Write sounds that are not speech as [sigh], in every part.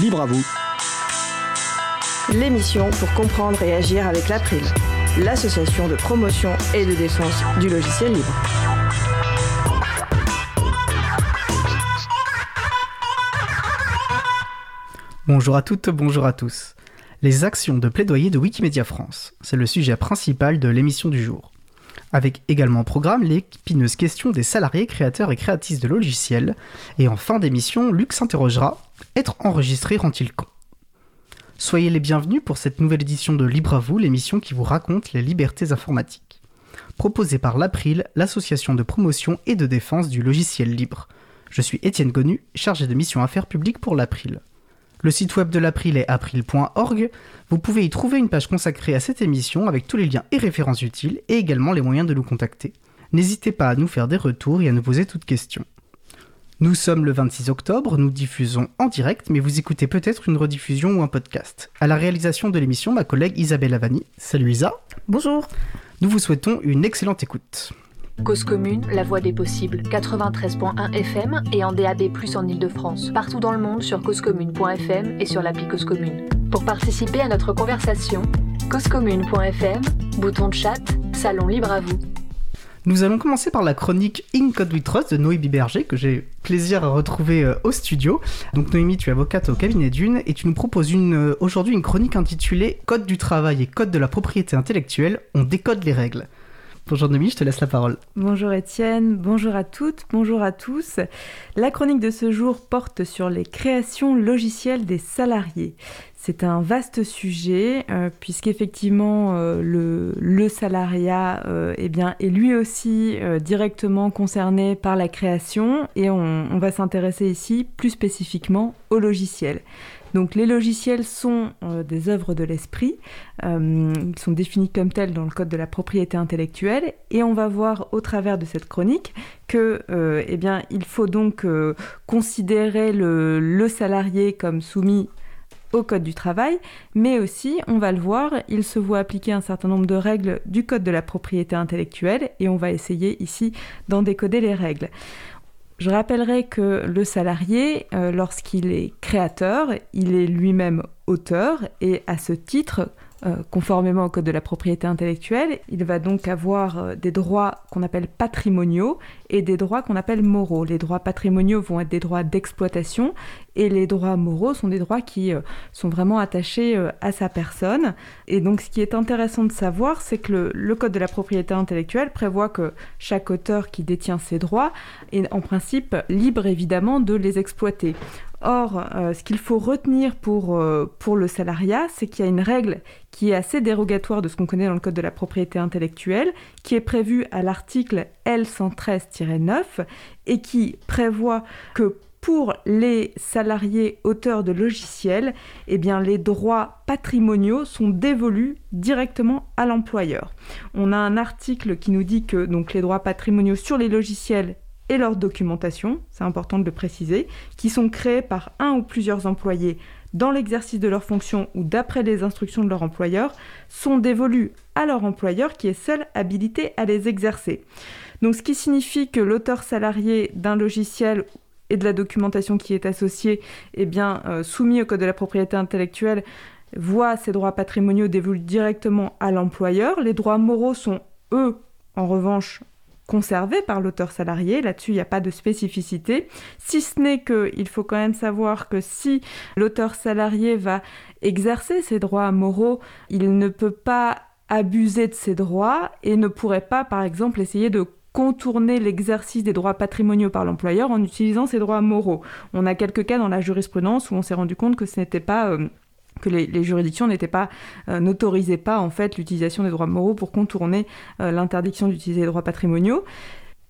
Libre à vous. L'émission pour comprendre et agir avec l'April, l'association de promotion et de défense du logiciel libre. Bonjour à toutes, bonjour à tous. Les actions de plaidoyer de Wikimedia France, c'est le sujet principal de l'émission du jour. Avec également au programme l'épineuse question des salariés créateurs et créatrices de logiciels, et en fin d'émission, Luc s'interrogera Être enregistré rend-il con? Soyez les bienvenus pour cette nouvelle édition de Libre à vous, l'émission qui vous raconte les libertés informatiques. Proposée par l'April, l'association de promotion et de défense du logiciel libre. Je suis Étienne Gonu, chargé de mission affaires publiques pour l'April. Le site web de l'April est april.org. Vous pouvez y trouver une page consacrée à cette émission avec tous les liens et références utiles et également les moyens de nous contacter. N'hésitez pas à nous faire des retours et à nous poser toutes questions. Nous sommes le 26 octobre, nous diffusons en direct, mais vous écoutez peut-être une rediffusion ou un podcast. À la réalisation de l'émission, ma collègue Isabelle Avani. Salut Isa. Bonjour. Nous vous souhaitons une excellente écoute. Cause commune, la voix des possibles, 93.1 FM et en DAB+, en Ile-de-France. Partout dans le monde sur causecommune.fm et sur l'appli Cause Commune. Pour participer à notre conversation, causecommune.fm, bouton de chat, salon libre à vous. Nous allons commencer par la chronique In Code We Trust de Noémie Berger, que j'ai plaisir à retrouver euh, au studio. Donc Noémie, tu es avocate au cabinet d'une et tu nous proposes euh, aujourd'hui une chronique intitulée Code du travail et Code de la propriété intellectuelle, on décode les règles. Bonjour Noémie, je te laisse la parole. Bonjour Étienne, bonjour à toutes, bonjour à tous. La chronique de ce jour porte sur les créations logicielles des salariés. C'est un vaste sujet euh, puisqu'effectivement euh, le, salariat euh, eh est lui aussi directement concerné par la création et on, on va s'intéresser ici plus spécifiquement au logiciel. Donc les logiciels sont euh, des œuvres de l'esprit, euh, ils sont définis comme tels dans le code de la propriété intellectuelle, et on va voir au travers de cette chronique que, euh, eh il faut donc considérer le salarié comme soumis au Code du travail, mais aussi, on va le voir, il se voit appliquer un certain nombre de règles du Code de la propriété intellectuelle, et on va essayer ici d'en décoder les règles. Je rappellerai que le salarié, euh, lorsqu'il est créateur, il est lui-même auteur et à ce titre, conformément au Code de la propriété intellectuelle, il va donc avoir euh, des droits qu'on appelle patrimoniaux et des droits qu'on appelle moraux. Les droits patrimoniaux vont être des droits d'exploitation et les droits moraux sont des droits qui euh, sont vraiment attachés euh, à sa personne. Et donc ce qui est intéressant de savoir, c'est que le, le, Code de la propriété intellectuelle prévoit que chaque auteur qui détient ses droits est en principe libre évidemment de les exploiter. Or, euh, ce qu'il faut retenir pour, euh, pour le salariat, c'est qu'il y a une règle qui est assez dérogatoire de ce qu'on connaît dans le Code de la propriété intellectuelle, qui est prévue à l'article L113-9 et qui prévoit que pour les salariés auteurs de logiciels, eh les droits patrimoniaux sont dévolus directement à l'employeur. On a un article qui nous dit que donc, les droits patrimoniaux sur les logiciels et leur documentation, c'est important de le préciser, qui sont créés par un ou plusieurs employés dans l'exercice de leurs fonctions ou d'après les instructions de leur employeur, sont dévolus à leur employeur qui est seul habilité à les exercer. Donc ce qui signifie que l'auteur salarié d'un logiciel et de la documentation qui est associée est bien euh, soumis au code de la propriété intellectuelle voit ses droits patrimoniaux dévolus directement à l'employeur. Les droits moraux sont, eux, en revanche, conservés par l'auteur salarié. Là-dessus, il n'y a pas de spécificité. Si ce n'est qu'il faut quand même savoir que si l'auteur salarié va exercer ses droits moraux, il ne peut pas abuser de ses droits et ne pourrait pas, par exemple, essayer de contourner l'exercice des droits patrimoniaux par l'employeur en utilisant ses droits moraux. On a quelques cas dans la jurisprudence où on s'est rendu compte que ce n'était pas euh, que les, juridictions n'étaient pas euh, n'autorisaient pas en fait l'utilisation des droits moraux pour contourner euh, l'interdiction d'utiliser les droits patrimoniaux.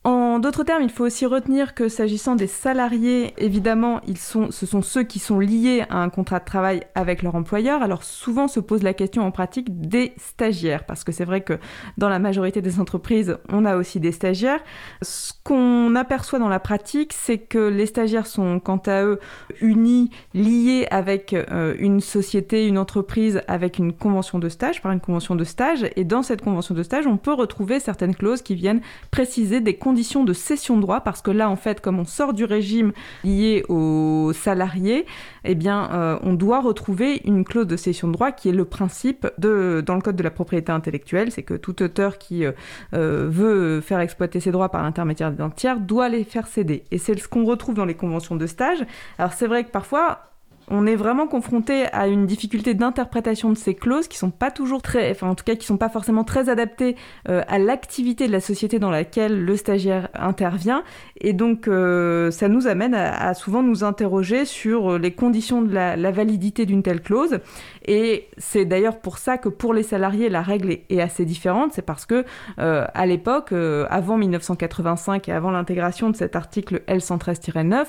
En d'autres termes, il faut aussi retenir que s'agissant des salariés, évidemment, ils sont, ce sont ceux qui sont liés à un contrat de travail avec leur employeur. Alors souvent se pose la question en pratique des stagiaires, parce que c'est vrai que dans la majorité des entreprises, on a aussi des stagiaires. Ce qu'on aperçoit dans la pratique, c'est que les stagiaires sont quant à eux unis, liés avec euh, une société, une entreprise, avec une convention de stage, par une convention de stage. Et dans cette convention de stage, on peut retrouver certaines clauses qui viennent préciser des conditions de cession de droit, parce que là, en fait, comme on sort du régime lié aux salariés, eh bien, euh, on doit retrouver une clause de cession de droit qui est le principe de, dans le code de la propriété intellectuelle, c'est que tout auteur qui euh, euh, veut faire exploiter ses droits par l'intermédiaire d'un tiers doit les faire céder. Et c'est ce qu'on retrouve dans les conventions de stage. Alors c'est vrai que parfois, on est vraiment confronté à une difficulté d'interprétation de ces clauses qui sont pas toujours très, enfin en tout cas qui sont pas forcément très adaptées euh, à l'activité de la société dans laquelle le stagiaire intervient, et donc euh, ça nous amène à, souvent nous interroger sur les conditions de la, validité d'une telle clause. Et c'est d'ailleurs pour ça que pour les salariés la règle est, assez différente, c'est parce que euh, à l'époque, avant 1985 et avant l'intégration de cet article L113-9,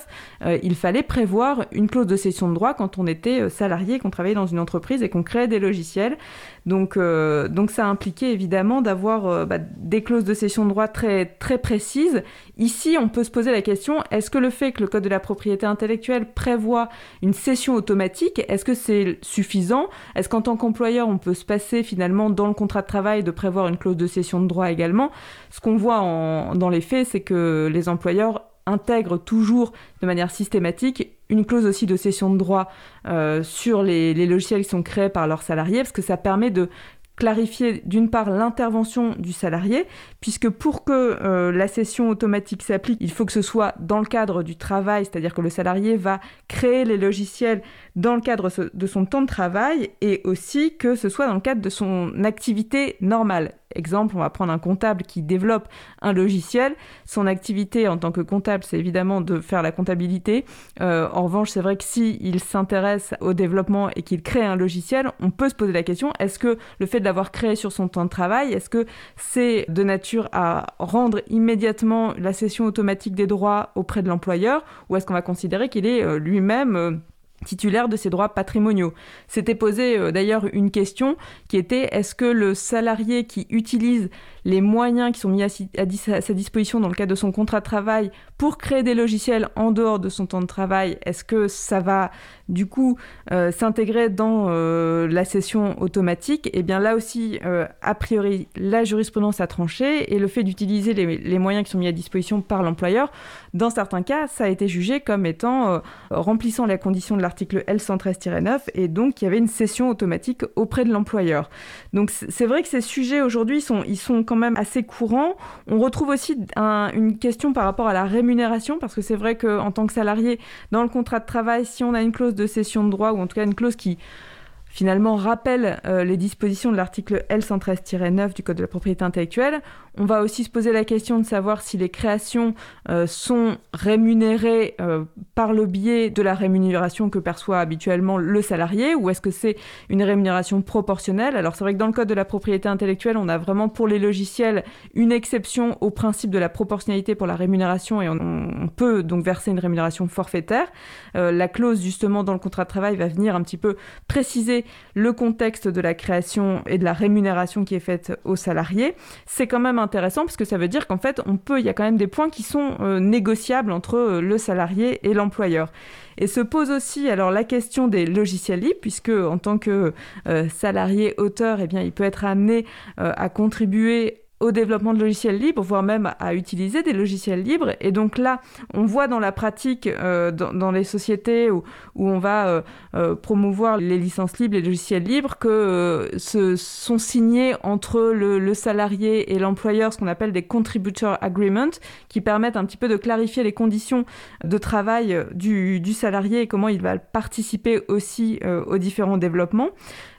il fallait prévoir une clause de cession de droit quand on était euh, salarié, qu'on travaillait dans une entreprise et qu'on créait des logiciels. Donc, euh, donc ça impliquait évidemment d'avoir euh, bah, des clauses de cession de droit très, très précises. Ici, on peut se poser la question, est-ce que le fait que le Code de la propriété intellectuelle prévoit une cession automatique, est-ce que c'est suffisant? Est-ce qu'en tant qu'employeur, on peut se passer finalement dans le contrat de travail de prévoir une clause de cession de droit également? Ce qu'on voit dans les faits, c'est que les employeurs intègrent toujours de manière systématique une clause aussi de cession de droit euh, sur les, les, logiciels qui sont créés par leurs salariés, parce que ça permet de clarifier d'une part l'intervention du salarié, puisque pour que euh, la cession automatique s'applique, il faut que ce soit dans le cadre du travail, c'est-à-dire que le salarié va créer les logiciels dans le cadre de son temps de travail et aussi que ce soit dans le cadre de son activité normale. Exemple, on va prendre un comptable qui développe un logiciel. Son activité en tant que comptable, c'est évidemment de faire la comptabilité. Euh, en revanche, c'est vrai que s'il s'intéresse au développement et qu'il crée un logiciel, on peut se poser la question est-ce que le fait de l'avoir créé sur son temps de travail, est-ce que c'est de nature à rendre immédiatement la cession automatique des droits auprès de l'employeur ou est-ce qu'on va considérer qu'il est euh, lui-même euh, titulaire de ses droits patrimoniaux. C'était posé euh, d'ailleurs une question qui était est-ce que le salarié qui utilise les moyens qui sont mis à, sa disposition dans le cadre de son contrat de travail pour créer des logiciels en dehors de son temps de travail, est-ce que ça va du coup euh, s'intégrer dans euh, la session automatique? Et eh bien là aussi, a priori, la jurisprudence a tranché et le fait d'utiliser les, moyens qui sont mis à disposition par l'employeur, dans certains cas, ça a été jugé comme étant remplissant la condition de l'article l'article L113-9 et donc il y avait une cession automatique auprès de l'employeur. Donc c'est vrai que ces sujets aujourd'hui sont, ils quand même assez courants. On retrouve aussi une question par rapport à la rémunération parce que c'est vrai qu'en tant que salarié, dans le contrat de travail, si on a une clause de cession de droit ou en tout cas une clause qui finalement rappelle euh, les dispositions de l'article L113-9 du Code de la propriété intellectuelle. On va aussi se poser la question de savoir si les créations euh, sont rémunérées euh, par le biais de la rémunération que perçoit habituellement le salarié ou est-ce que c'est une rémunération proportionnelle? Alors c'est vrai que dans le Code de la propriété intellectuelle, on a vraiment pour les logiciels une exception au principe de la proportionnalité pour la rémunération et on, peut donc verser une rémunération forfaitaire. la clause justement dans le contrat de travail va venir un petit peu préciser le contexte de la création et de la rémunération qui est faite aux salariés, c'est quand même intéressant parce que ça veut dire qu'en fait, on peut, il y a quand même des points qui sont euh, négociables entre euh, le salarié et l'employeur. Et se pose aussi alors la question des logiciels libres, puisque en tant que euh, salarié auteur, eh bien, il peut être amené à contribuer au développement de logiciels libres, voire même à utiliser des logiciels libres. Et donc là, on voit dans la pratique, euh, dans, les sociétés où, on va euh, euh, promouvoir les licences libres, les logiciels libres, que ce sont signés entre le, salarié et l'employeur ce qu'on appelle des contributor agreements, qui permettent un petit peu de clarifier les conditions de travail du salarié et comment il va participer aussi aux différents développements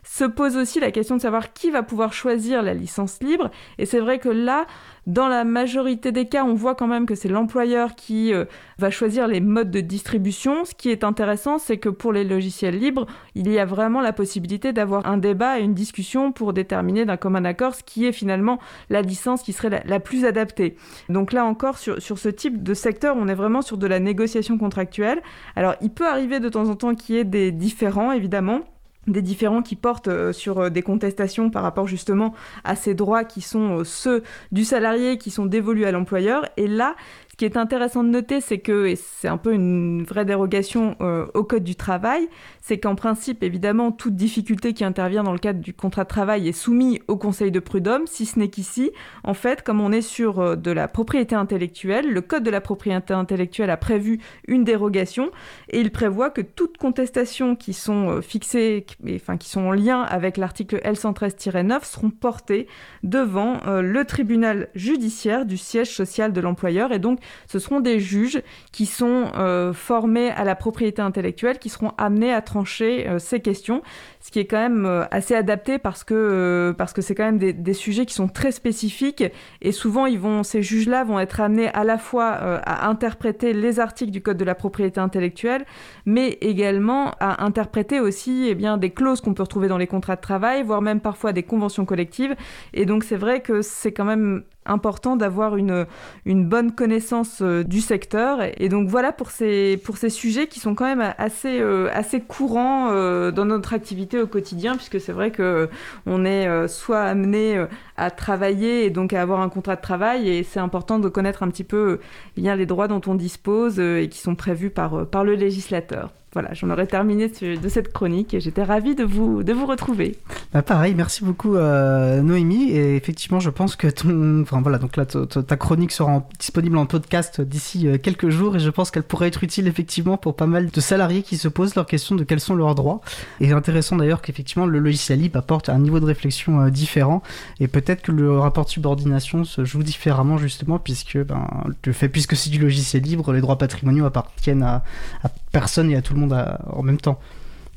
se pose aussi la question de savoir qui va pouvoir choisir la licence libre. Et c'est vrai que là, dans la majorité des cas, on voit quand même que c'est l'employeur qui euh, va choisir les modes de distribution. Ce qui est intéressant, c'est que pour les logiciels libres, il y a vraiment la possibilité d'avoir un débat et une discussion pour déterminer d'un commun accord ce qui est finalement la licence qui serait la, plus adaptée. Donc là encore, sur, sur ce type de secteur, on est vraiment sur de la négociation contractuelle. Alors il peut arriver de temps en temps qu'il y ait des différends, évidemment des différents qui portent euh, sur euh, des contestations par rapport justement à ces droits qui sont euh, ceux du salarié qui sont dévolus à l'employeur. Et là, Ce qui est intéressant de noter, c'est que, et c'est un peu une vraie dérogation euh, au Code du travail, c'est qu'en principe, évidemment, toute difficulté qui intervient dans le cadre du contrat de travail est soumise au Conseil de prud'homme, si ce n'est qu'ici, en fait, comme on est sur euh, de la propriété intellectuelle, le Code de la propriété intellectuelle a prévu une dérogation et il prévoit que toutes contestations qui sont euh, fixées, enfin qui sont en lien avec l'article L113-9 seront portées devant le tribunal judiciaire du siège social de l'employeur et donc ce seront des juges qui sont formés à la propriété intellectuelle qui seront amenés à trancher euh, ces questions, ce qui est quand même euh, assez adapté parce que euh, parce que c'est quand même des, sujets qui sont très spécifiques et souvent ces juges-là vont être amenés à la fois à interpréter les articles du code de la propriété intellectuelle, mais également à interpréter aussi eh bien des clauses qu'on peut retrouver dans les contrats de travail, voire même parfois des conventions collectives. Et donc c'est vrai que c'est quand même important d'avoir une, une bonne connaissance euh, du secteur. Et donc voilà pour ces, pour ces sujets qui sont quand même assez, euh, assez courants euh, dans notre activité au quotidien, puisque c'est vrai que on est soit amené à travailler et donc à avoir un contrat de travail, et c'est important de connaître un petit peu bien les droits dont on dispose et qui sont prévus par, par le législateur voilà, j'en aurais terminé de cette chronique et j'étais ravie de vous, de vous retrouver. Bah pareil, merci beaucoup euh, Noémie. Et effectivement, je pense que ton, enfin voilà, donc là, ta chronique sera disponible en podcast d'ici euh, quelques jours et je pense qu'elle pourrait être utile effectivement pour pas mal de salariés qui se posent leur question de quels sont leurs droits. Et intéressant d'ailleurs qu'effectivement le logiciel libre apporte un niveau de réflexion euh, différent et peut-être que le rapport de subordination se joue différemment justement puisque ben, le fait puisque c'est du logiciel libre, les droits patrimoniaux appartiennent à, à personne et à tout le monde en même temps,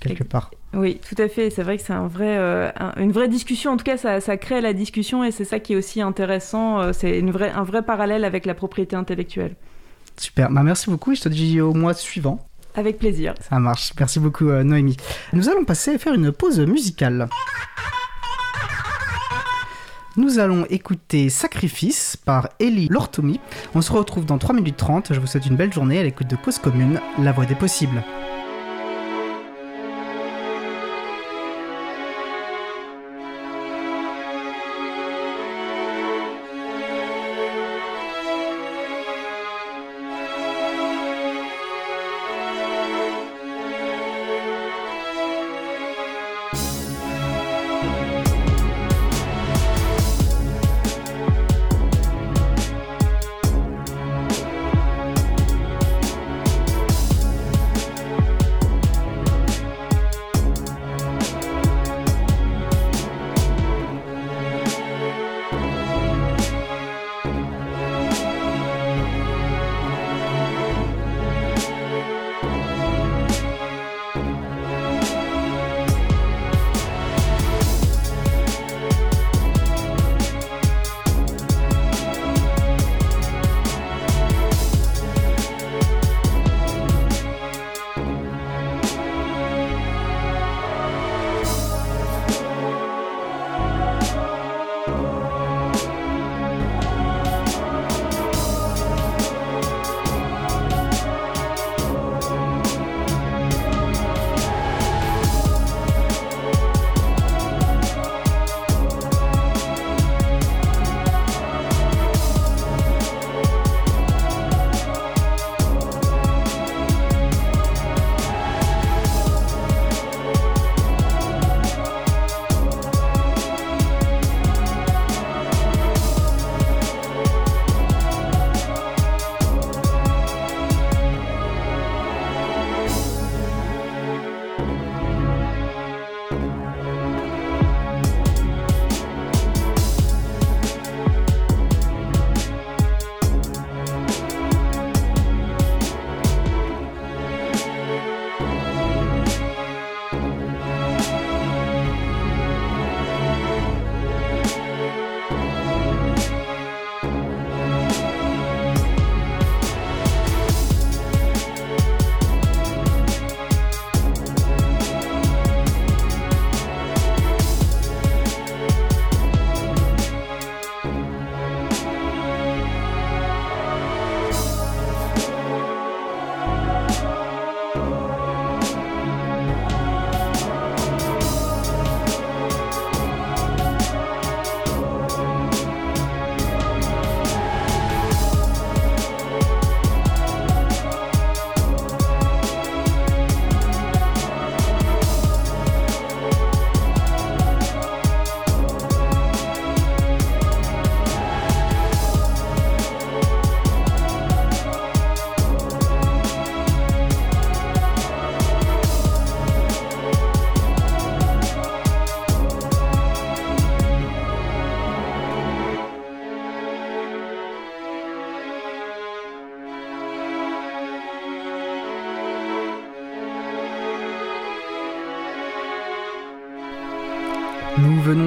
quelque part. Oui, tout à fait. C'est vrai que c'est un vrai, euh, une vraie discussion. En tout cas, ça, ça crée la discussion et c'est ça qui est aussi intéressant. Euh, c'est une vraie, un vrai parallèle avec la propriété intellectuelle. Super. Bah, merci beaucoup. Je te dis au mois suivant. Avec plaisir. Ça marche. Merci beaucoup, euh, Noémie. Nous allons passer à faire une pause musicale. Nous allons écouter Sacrifice par Ellie Lortomi. On se retrouve dans 3 minutes 30. Je vous souhaite une belle journée à l'écoute de Cause Commune, la voix des possibles.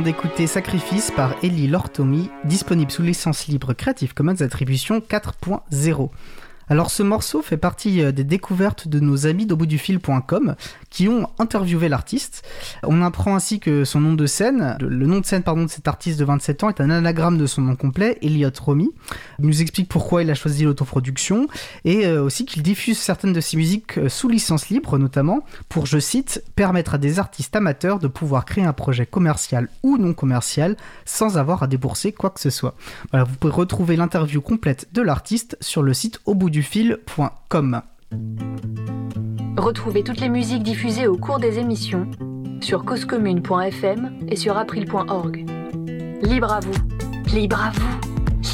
D'écouter Sacrifice par Ellie Lortomi, disponible sous licence libre Creative Commons Attribution 4.0. Alors ce morceau fait partie euh, des découvertes de nos amis d'auboutdufil.com qui ont interviewé l'artiste. On apprend ainsi que son nom de scène, le nom de scène pardon de cet artiste de 27 ans est un anagramme de son nom complet, Elliot Romy. Il nous explique pourquoi il a choisi l'autoproduction et euh, aussi qu'il diffuse certaines de ses musiques euh, sous licence libre notamment pour, je cite, permettre à des artistes amateurs de pouvoir créer un projet commercial ou non commercial sans avoir à débourser quoi que ce soit. Voilà, vous pouvez retrouver l'interview complète de l'artiste sur le site au bout du fil.com. Retrouvez toutes les musiques diffusées au cours des émissions sur causecommune.fm et sur april.org. Libre à vous, libre à vous,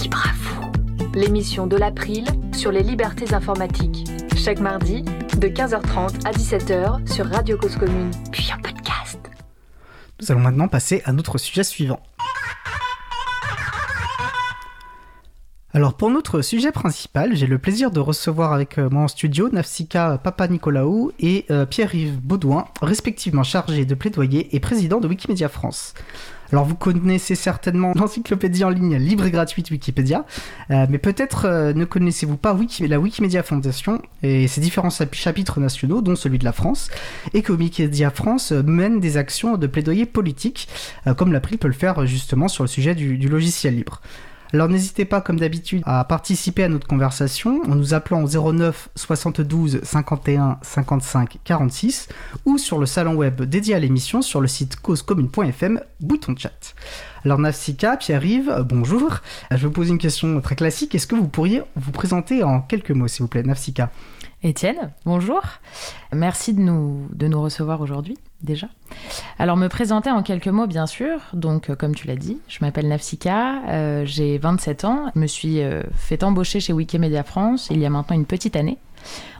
libre à vous. L'émission de l'April sur les libertés informatiques. Chaque mardi, de 15h30 à 17h sur Radio Cause Commune, puis en podcast. Nous allons maintenant passer à notre sujet suivant. Alors pour notre sujet principal, j'ai le plaisir de recevoir avec euh, moi en studio Nafsika Papa Nicolaou et euh, Pierre-Yves Baudouin, respectivement chargés de plaidoyer et président de Wikimedia France. Alors vous connaissez certainement l'encyclopédie en ligne libre et gratuite Wikipédia, euh, mais peut-être ne connaissez-vous pas la Wikimedia Foundation et ses différents chapitres nationaux, dont celui de la France, et que Wikimedia France mène des actions de plaidoyer politique, comme l'April peut le faire justement sur le sujet du logiciel libre. Alors n'hésitez pas, comme d'habitude, à participer à notre conversation en nous appelant au 09 72 51 55 46 ou sur le salon web dédié à l'émission sur le site causecommune.fm, bouton chat. Alors Nafsika, Pierre-Yves, bonjour. Je vais vous poser une question très classique. Est-ce que vous pourriez vous présenter en quelques mots, s'il vous plaît, Nafsika? Étienne, bonjour. Merci de nous, de nous recevoir aujourd'hui, déjà. Alors, me présenter en quelques mots, bien sûr. Donc, euh, comme tu l'as dit, je m'appelle Nafsika, euh, j'ai 27 ans. Je me suis euh, fait embaucher chez Wikimedia France il y a maintenant une petite année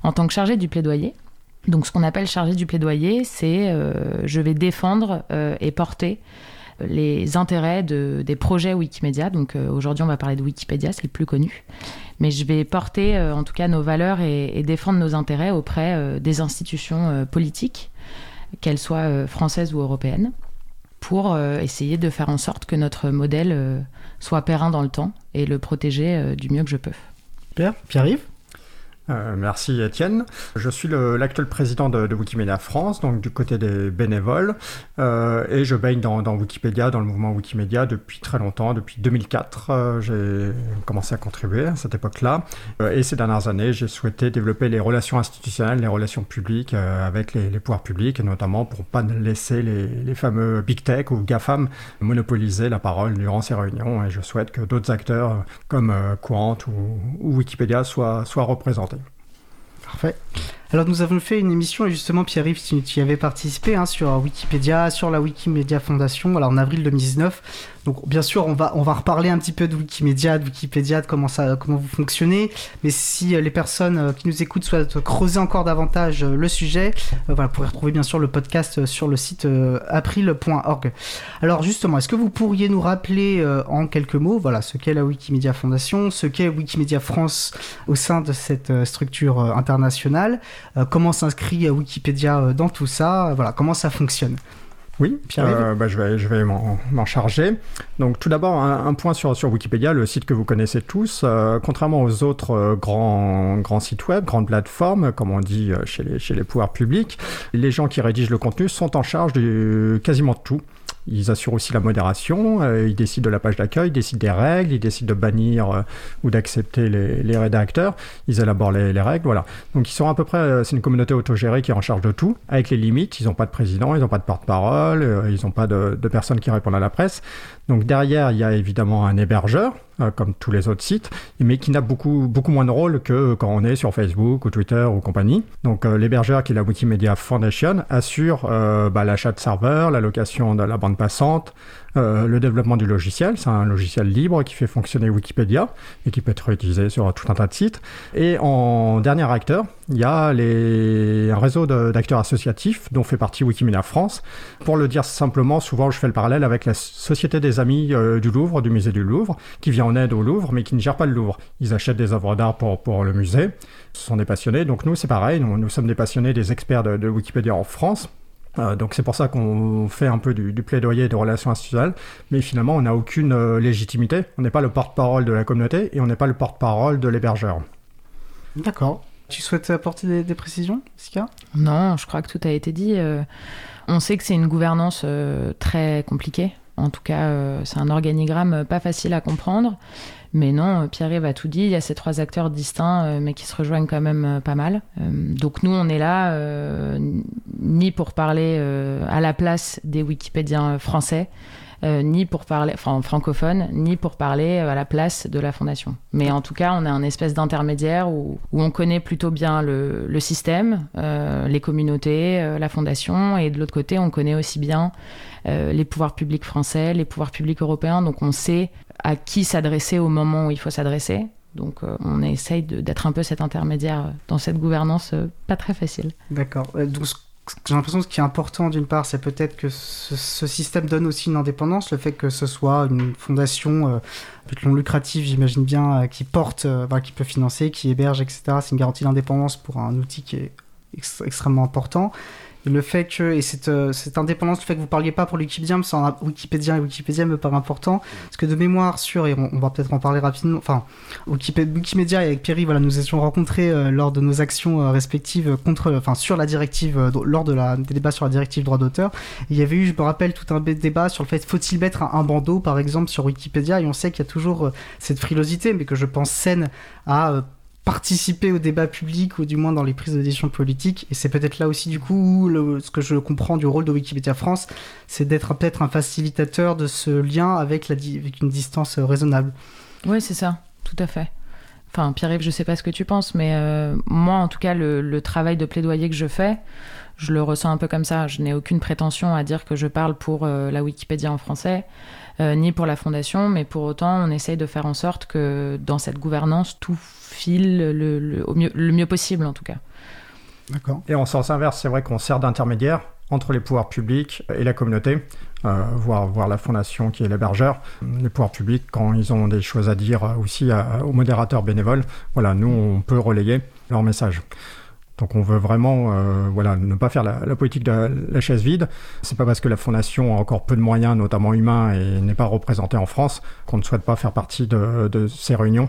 en tant que chargée du plaidoyer. Donc, ce qu'on appelle chargée du plaidoyer, c'est je vais défendre et porter les intérêts de, des projets Wikimedia. Donc aujourd'hui, on va parler de Wikipédia, c'est le plus connu mais je vais porter euh, en tout cas nos valeurs et, défendre nos intérêts auprès euh, des institutions euh, politiques, qu'elles soient françaises ou européennes, pour essayer de faire en sorte que notre modèle soit périn dans le temps et le protéger du mieux que je peux. Pierre, Pierre-Yves? Euh, merci Étienne. Je suis l'actuel président de, Wikimedia France, donc du côté des bénévoles, euh, et je baigne dans, Wikipédia, dans le mouvement Wikimedia depuis très longtemps, depuis 2004. Euh, j'ai commencé à contribuer à cette époque-là, et ces dernières années, j'ai souhaité développer les relations institutionnelles, les relations publiques avec les, pouvoirs publics, notamment pour pas laisser les, fameux big tech ou GAFAM monopoliser la parole durant ces réunions. Et je souhaite que d'autres acteurs comme Quant ou, ou Wikipédia soient, soient représentés. Parfait. Alors nous avons fait une émission et justement Pierre-Yves, tu, y avais participé hein, sur Wikipédia, sur la Wikimedia Foundation, alors en avril 2019. Donc bien sûr, on va, on va reparler un petit peu de Wikimedia, de Wikipédia, de comment, ça, comment vous fonctionnez. Mais si euh, les personnes euh, qui nous écoutent souhaitent creuser encore davantage euh, le sujet, voilà, vous pourrez retrouver bien sûr le podcast sur le site april.org. Alors justement, est-ce que vous pourriez nous rappeler en quelques mots voilà, ce qu'est la Wikimedia Foundation, ce qu'est Wikimedia France au sein de cette structure internationale, comment s'inscrit Wikipédia dans tout ça, voilà, comment ça fonctionne? Oui, euh, bah, je vais, je vais m'en charger. Donc tout d'abord, un, point sur, sur Wikipédia, le site que vous connaissez tous. Euh, contrairement aux autres euh, grands, grands sites web, grandes plateformes, comme on dit chez les, chez les pouvoirs publics, les gens qui rédigent le contenu sont en charge de quasiment tout. Ils assurent aussi la modération, euh, ils décident de la page d'accueil, ils décident des règles, ils décident de bannir euh, ou d'accepter les, rédacteurs, ils élaborent les, règles, voilà. Donc ils sont à peu près, euh, c'est une communauté autogérée qui est en charge de tout, avec les limites, ils n'ont pas de président, ils n'ont pas de porte-parole, ils n'ont pas de, de personnes qui répondent à la presse. Donc derrière, il y a évidemment un hébergeur, euh, comme tous les autres sites, mais qui n'a beaucoup, beaucoup moins de rôle que quand on est sur Facebook ou Twitter ou compagnie. Donc euh, l'hébergeur, qui est la Wikimedia Foundation, assure euh, bah, l'achat de serveurs, l'allocation de la bande passante, euh, le développement du logiciel. C'est un logiciel libre qui fait fonctionner Wikipédia et qui peut être utilisé sur tout un tas de sites. Et en dernier acteur, il y a les... un réseau d'acteurs associatifs dont fait partie Wikimedia France. Pour le dire simplement, souvent je fais le parallèle avec la Société des Amis euh, du Louvre, du musée du Louvre, qui vient en aide au Louvre, mais qui ne gère pas le Louvre. Ils achètent des œuvres d'art pour, pour le musée. Ce sont des passionnés. Donc nous, c'est pareil. Nous, nous sommes des passionnés, des experts de, de Wikipédia en France donc c'est pour ça qu'on fait un peu du, plaidoyer de relations institutionnelles, mais finalement on n'a aucune légitimité, on n'est pas le porte-parole de la communauté et on n'est pas le porte-parole de l'hébergeur. D'accord. Tu souhaites apporter des, précisions, Sika Non, je crois que tout a été dit. on sait que c'est une gouvernance très compliquée. En tout cas, c'est un organigramme pas facile à comprendre. Mais non, euh, Pierre va tout dit. Il y a ces trois acteurs distincts, euh, mais qui se rejoignent quand même euh, pas mal. donc nous, on est là ni pour parler à la place des Wikipédiens français, ni pour parler, enfin francophone, ni pour parler à la place de la fondation. Mais en tout cas, on est un espèce d'intermédiaire où, on connaît plutôt bien le, système, les communautés, la fondation, et de l'autre côté, on connaît aussi bien les pouvoirs publics français, les pouvoirs publics européens. Donc on sait à qui s'adresser au moment où il faut s'adresser. Donc euh, on essaye d'être un peu cet intermédiaire dans cette gouvernance euh, pas très facile. D'accord. Euh, j'ai l'impression que ce qui est important d'une part, c'est peut-être que ce, système donne aussi une indépendance, le fait que ce soit une fondation non lucrative, j'imagine bien, qui porte, qui peut financer, qui héberge, etc. C'est une garantie d'indépendance pour un outil qui est extrêmement important le fait que, et cette, euh, cette indépendance, le fait que vous parliez pas pour Wikipédia, mais Wikipédia et Wikipédia me paraît important, parce que de mémoire sur, et on, va peut-être en parler rapidement, enfin, Wikimedia et avec Pierre, voilà, nous étions rencontrés euh, lors de nos actions euh, respectives contre, enfin, sur la directive, lors de la, des débats sur la directive droit d'auteur. Il y avait eu, je me rappelle, tout un débat sur le fait, faut-il mettre un, un, bandeau, par exemple, sur Wikipédia, et on sait qu'il y a toujours cette frilosité, mais que je pense saine à participer au débat public ou du moins dans les prises de décision politiques. Et c'est peut-être là aussi du coup ce que je comprends du rôle de Wikipedia France, c'est d'être peut-être un facilitateur de ce lien avec, la, avec une distance euh, raisonnable. Oui, c'est ça, tout à fait. Enfin, Pierre-Yves, je sais pas ce que tu penses, mais euh, moi, en tout cas, le, travail de plaidoyer que je fais, je le ressens un peu comme ça. Je n'ai aucune prétention à dire que je parle pour euh, la Wikipédia en français. Euh, ni pour la fondation, mais pour autant, on essaye de faire en sorte que dans cette gouvernance, tout file le, au mieux, le mieux possible, en tout cas. D'accord. Et en sens inverse, c'est vrai qu'on sert d'intermédiaire entre les pouvoirs publics et la communauté, euh, voire, la fondation qui est l'hébergeur. Les pouvoirs publics, quand ils ont des choses à dire aussi aux modérateurs bénévoles, voilà, nous, on peut relayer leur message. Donc on veut vraiment euh, voilà, ne pas faire la, politique de la, chaise vide. C'est pas parce que la fondation a encore peu de moyens, notamment humains, et n'est pas représentée en France, qu'on ne souhaite pas faire partie de, ces réunions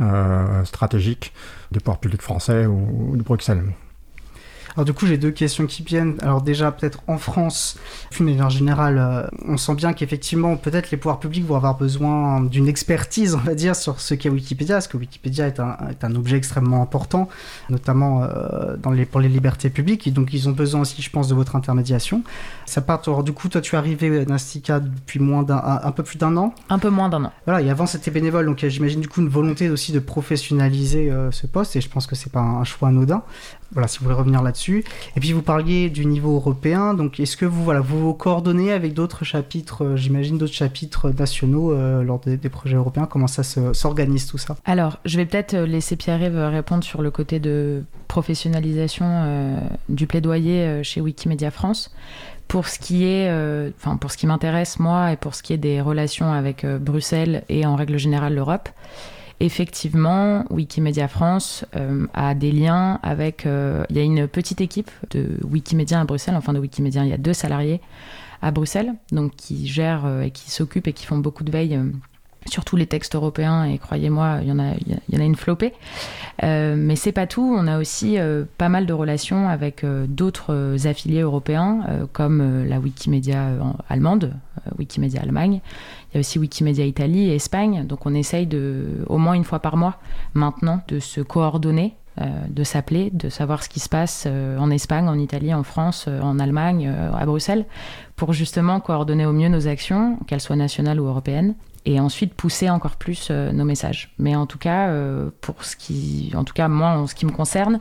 euh, stratégiques des pouvoirs publics français ou de Bruxelles. Alors du coup, j'ai deux questions qui viennent. Alors déjà, peut-être en France, mais en général, euh, on sent bien qu'effectivement, peut-être les pouvoirs publics vont avoir besoin d'une expertise, on va dire, sur ce qu'est Wikipédia, parce que Wikipédia est un, est un objet extrêmement important, notamment euh, dans les, pour les libertés publiques, et donc ils ont besoin aussi, je pense, de votre intermédiation. Ça part, alors du coup, toi, tu es arrivé, Nastika, depuis moins d'un, un, peu plus d'un an Un peu moins d'un an. Voilà, et avant, c'était bénévole, donc j'imagine du coup une volonté aussi de professionnaliser euh, ce poste, et je pense que c'est pas un choix anodin. Voilà, si vous voulez revenir là-dessus. Et puis vous parliez du niveau européen, donc est-ce que vous voilà vous, coordonnez avec d'autres chapitres, euh, j'imagine d'autres chapitres nationaux euh, lors des, projets européens? Comment ça s'organise tout ça? Alors, je vais peut-être euh, laisser Pierre-Yves répondre sur le côté de professionnalisation du plaidoyer chez Wikimedia France. Pour ce qui est, pour ce qui m'intéresse moi et pour ce qui est des relations avec Bruxelles et en règle générale l'Europe effectivement, Wikimedia France euh, a des liens avec. Euh, il y a une petite équipe de Wikimedia à Bruxelles, enfin de Wikimedia, il y a deux salariés à Bruxelles, donc qui gèrent euh, et qui s'occupent et qui font beaucoup de veille sur tous les textes européens et croyez-moi, il y en a, une flopée. Euh, mais c'est pas tout. On a aussi pas mal de relations avec d'autres affiliés européens, comme la Wikimedia allemande, Wikimedia Allemagne, il y a aussi Wikimedia Italie et Espagne. Donc on essaye de, au moins une fois par mois maintenant de se coordonner euh, de s'appeler, de savoir ce qui se passe euh, en Espagne, en Italie, en France, euh, en Allemagne, à Bruxelles, pour justement coordonner au mieux nos actions, qu'elles soient nationales ou européennes, et ensuite pousser encore plus nos messages. Mais en tout cas, pour ce qui, en tout cas moi, en ce qui me concerne,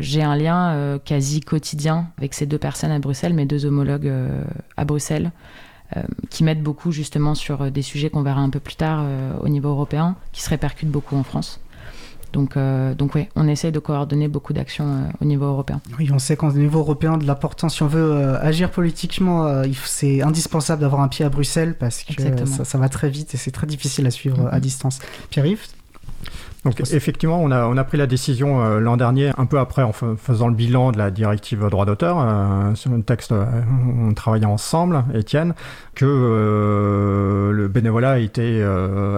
j'ai un lien quasi quotidien avec ces deux personnes à Bruxelles, mes deux homologues à Bruxelles. Euh, qui mettent beaucoup justement sur euh, des sujets qu'on verra un peu plus tard euh, au niveau européen, qui se répercutent beaucoup en France. Donc, donc oui, on essaye de coordonner beaucoup d'actions au niveau européen. Oui, on sait qu'au niveau européen, de l'importance, si on veut agir politiquement, c'est indispensable d'avoir un pied à Bruxelles parce que ça, va très vite et c'est très difficile à suivre à mm-hmm. distance. Pierre-Yves? Donc effectivement, on a, on a pris la décision euh, l'an dernier, un peu après en faisant le bilan de la directive droit d'auteur, euh, sur un texte, euh, on travaillait ensemble, Étienne, que le bénévolat a été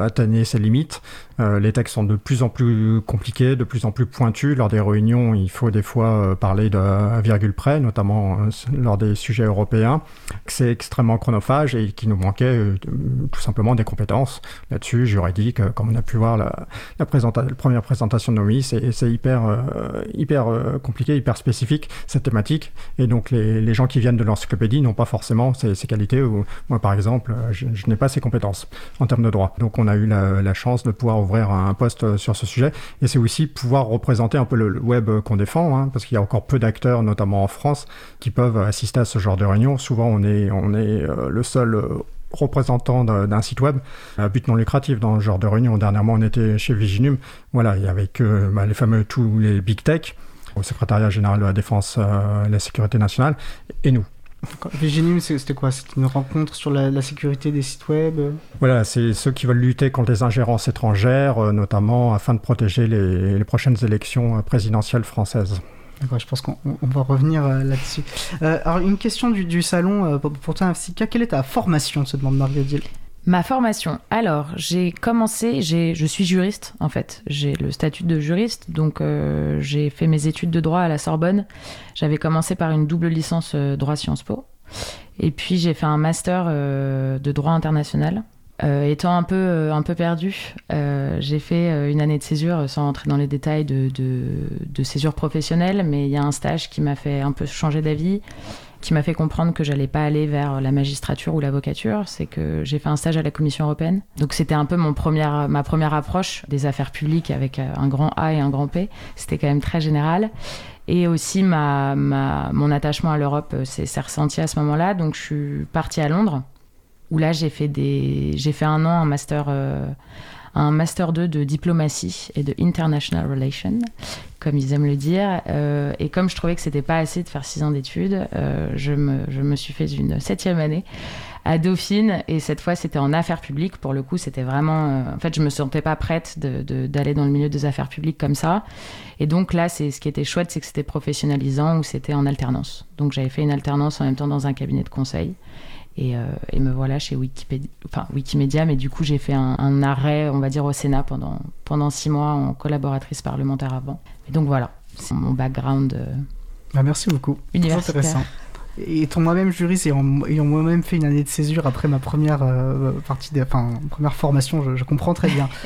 atteigné ses limites euh, les textes sont de plus en plus compliqués, de plus en plus pointus. Lors des réunions, il faut des fois euh, parler de virgule près, notamment euh, lors des sujets européens. C'est extrêmement chronophage et qui nous manquait tout simplement des compétences là-dessus, juridiques. Comme on a pu voir la, première présentation de Nomi, c'est hyper, compliqué, hyper spécifique cette thématique. Et donc les, gens qui viennent de l'encyclopédie n'ont pas forcément ces, qualités. Moi, par exemple, je, n'ai pas ces compétences en termes de droit. Donc on a eu la chance de pouvoir ouvrir un poste sur ce sujet. Et c'est aussi pouvoir représenter un peu le, web qu'on défend, hein, parce qu'il y a encore peu d'acteurs, notamment en France, qui peuvent assister à ce genre de réunion. Souvent, on est, on est euh, le seul euh, représentant d'un site web à but non lucratif dans ce genre de réunion. Dernièrement, on était chez Viginum, voilà, il y avait que bah, les fameux tous les big tech, au secrétariat général de la défense euh, la sécurité nationale, et nous. Viginum, c'était quoi? C'était une rencontre sur la, sécurité des sites web? Voilà, c'est ceux qui veulent lutter contre les ingérences étrangères, euh, notamment afin de protéger les, prochaines élections euh, présidentielles françaises. D'accord, je pense qu'on va revenir euh, là-dessus. alors, une question du, salon pour toi, Afsika. Quelle est ta formation, se demande Marguerite Ma formation. Alors, j'ai commencé, je suis juriste en fait. J'ai le statut de juriste, donc euh, j'ai fait mes études de droit à la Sorbonne. J'avais commencé par une double licence euh, droit Sciences Po. Et puis j'ai fait un master euh, de droit international. étant un peu, un peu perdu, j'ai fait une année de césure sans entrer dans les détails de, de, de césure professionnelle, mais il y a un stage qui m'a fait un peu changer d'avis qui m'a fait comprendre que j'allais pas aller vers la magistrature ou l'avocature, c'est que j'ai fait un stage à la Commission européenne. Donc c'était un peu mon première, ma première approche des affaires publiques avec euh, un grand A et un grand P. C'était quand même très général. Et aussi ma, ma mon attachement à l'Europe euh, s'est ressenti à ce moment-là. Donc je suis partie à Londres, où là j'ai fait fait un an un master. Euh, un master 2 de diplomatie et de international relations, comme ils aiment le dire. Euh, et comme je trouvais que c'était pas assez de faire six ans d'études, euh, je, me, je, me, suis fait une septième année à Dauphine et cette fois c'était en affaires publiques. Pour le coup, c'était vraiment. Euh, en fait, je me sentais pas prête d'aller dans le milieu des affaires publiques comme ça. Et donc là, c'est ce qui était chouette, c'est que c'était professionnalisant ou c'était en alternance. Donc j'avais fait une alternance en même temps dans un cabinet de conseil. Euh, et, me voilà chez Wikipédia, enfin, Wikimedia, mais du coup j'ai fait un, arrêt, on va dire, au Sénat pendant, pendant six mois en collaboratrice parlementaire avant. Et donc voilà, c'est mon background. Euh, bah, merci beaucoup. Universitaire. intéressant. Et étant moi-même juriste et ayant, moi-même fait une année de césure après ma première euh, partie, de, enfin première formation, je, je comprends très bien. [laughs]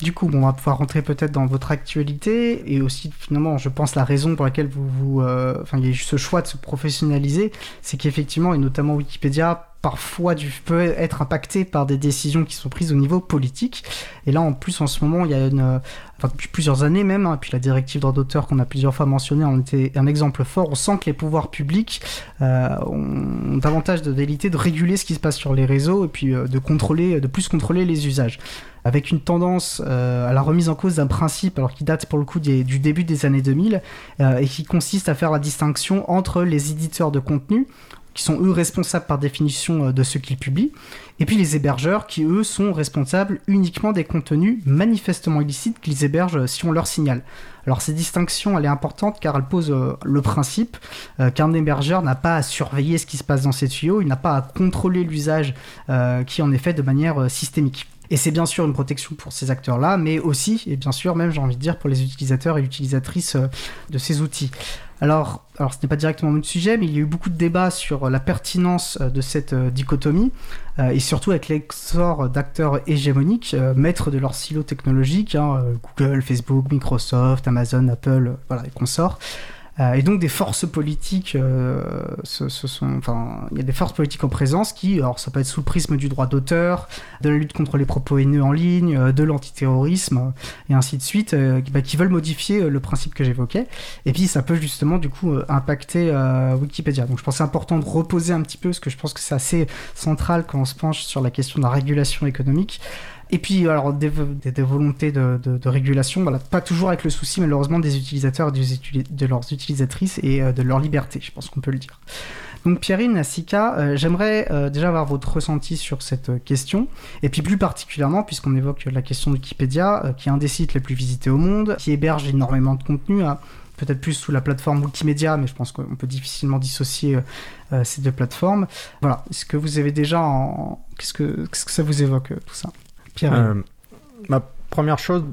Du coup, on va pouvoir rentrer peut-être dans votre actualité et aussi finalement, je pense la raison pour laquelle vous, vous euh, enfin, il y a eu ce choix de se professionnaliser, c'est qu'effectivement et notamment Wikipédia parfois du, peut être impacté par des décisions qui sont prises au niveau politique. Et là, en plus, en ce moment, il y a une, enfin, depuis plusieurs années même, hein, puis la directive droit d'auteur qu'on a plusieurs fois mentionnée en était un exemple fort. On sent que les pouvoirs publics euh, ont davantage de vérité de réguler ce qui se passe sur les réseaux et puis euh, de contrôler, de plus contrôler les usages avec une tendance euh, à la remise en cause d'un principe, alors qui date pour le coup du début des années 2000, euh, et qui consiste à faire la distinction entre les éditeurs de contenu, qui sont eux responsables par définition euh, de ce qu'ils publient, et puis les hébergeurs, qui eux sont responsables uniquement des contenus manifestement illicites qu'ils hébergent si on leur signale. Alors cette distinction, elle est importante car elle pose le principe qu'un hébergeur n'a pas à surveiller ce qui se passe dans ses tuyaux, il n'a pas à contrôler l'usage qui en est fait de manière systémique. Et c'est bien sûr une protection pour ces acteurs-là, mais aussi, et bien sûr même, j'ai envie de dire, pour les utilisateurs et utilisatrices euh, de ces outils. Alors, alors ce n'est pas directement le sujet, mais il y a eu beaucoup de débats sur la pertinence euh, de cette euh, dichotomie, et surtout avec l'exor d'acteurs hégémoniques, maîtres de leur silo technologique, hein, Google, Facebook, Microsoft, Amazon, Apple, voilà, et consorts. Euh, et donc des forces politiques, euh, il y a des forces politiques en présence qui, alors ça peut être sous le prisme du droit d'auteur, de la lutte contre les propos haineux en ligne, euh, de l'antiterrorisme et ainsi de suite, bah, qui veulent modifier le principe que j'évoquais. Et puis ça peut justement du coup impacter Wikipédia. Donc je pense que c'est important de reposer un petit peu, parce que je pense que c'est assez central quand on se penche sur la question de la régulation économique. Et puis, alors, des, volontés de, régulation, voilà, pas toujours avec le souci, malheureusement, des utilisateurs, de leurs utilisatrices et euh, de leur liberté, je pense qu'on peut le dire. Donc Pierrine, Nassika, j'aimerais déjà avoir votre ressenti sur cette question, et puis plus particulièrement, puisqu'on évoque la question de Wikipédia, qui est un des sites les plus visités au monde, qui héberge énormément de contenu, hein, peut-être plus sous la plateforme Wikimedia, mais je pense qu'on peut difficilement dissocier ces deux plateformes. Voilà, est-ce que vous avez déjà qu'est-ce que ça vous évoque tout ça? Pierre Ma première chose,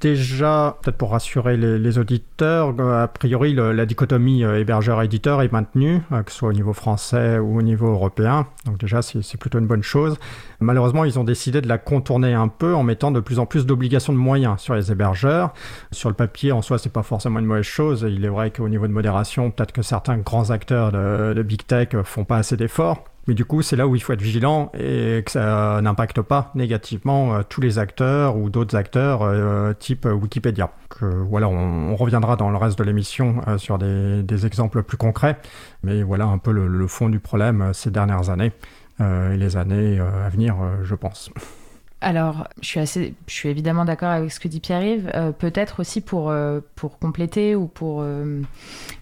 déjà, peut-être pour rassurer les, auditeurs, euh, a priori, la dichotomie euh, hébergeur-éditeur est maintenue, euh, que ce soit au niveau français ou au niveau européen. Donc déjà, c'est plutôt une bonne chose. Malheureusement, ils ont décidé de la contourner un peu en mettant de plus en plus d'obligations de moyens sur les hébergeurs. Sur le papier, en soi, c'est pas forcément une mauvaise chose. Il est vrai qu'au niveau de modération, peut-être que certains grands acteurs de, de Big Tech font pas assez d'efforts. Mais du coup, c'est là où il faut être vigilant et que ça n'impacte pas négativement euh, tous les acteurs ou d'autres acteurs euh, type Wikipédia. Voilà, on, reviendra dans le reste de l'émission euh, sur des, exemples plus concrets. Mais voilà un peu le fond du problème ces dernières années et les années à venir, je pense. Alors, je suis, assez, je suis évidemment d'accord avec ce que dit Pierre-Yves. Euh, peut-être aussi pour, euh, pour compléter ou pour euh,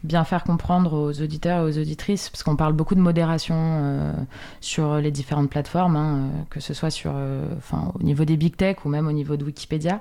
bien faire comprendre aux auditeurs et aux auditrices, parce qu'on parle beaucoup de modération sur les différentes plateformes, hein, que ce soit sur, au niveau des big tech ou même au niveau de Wikipédia.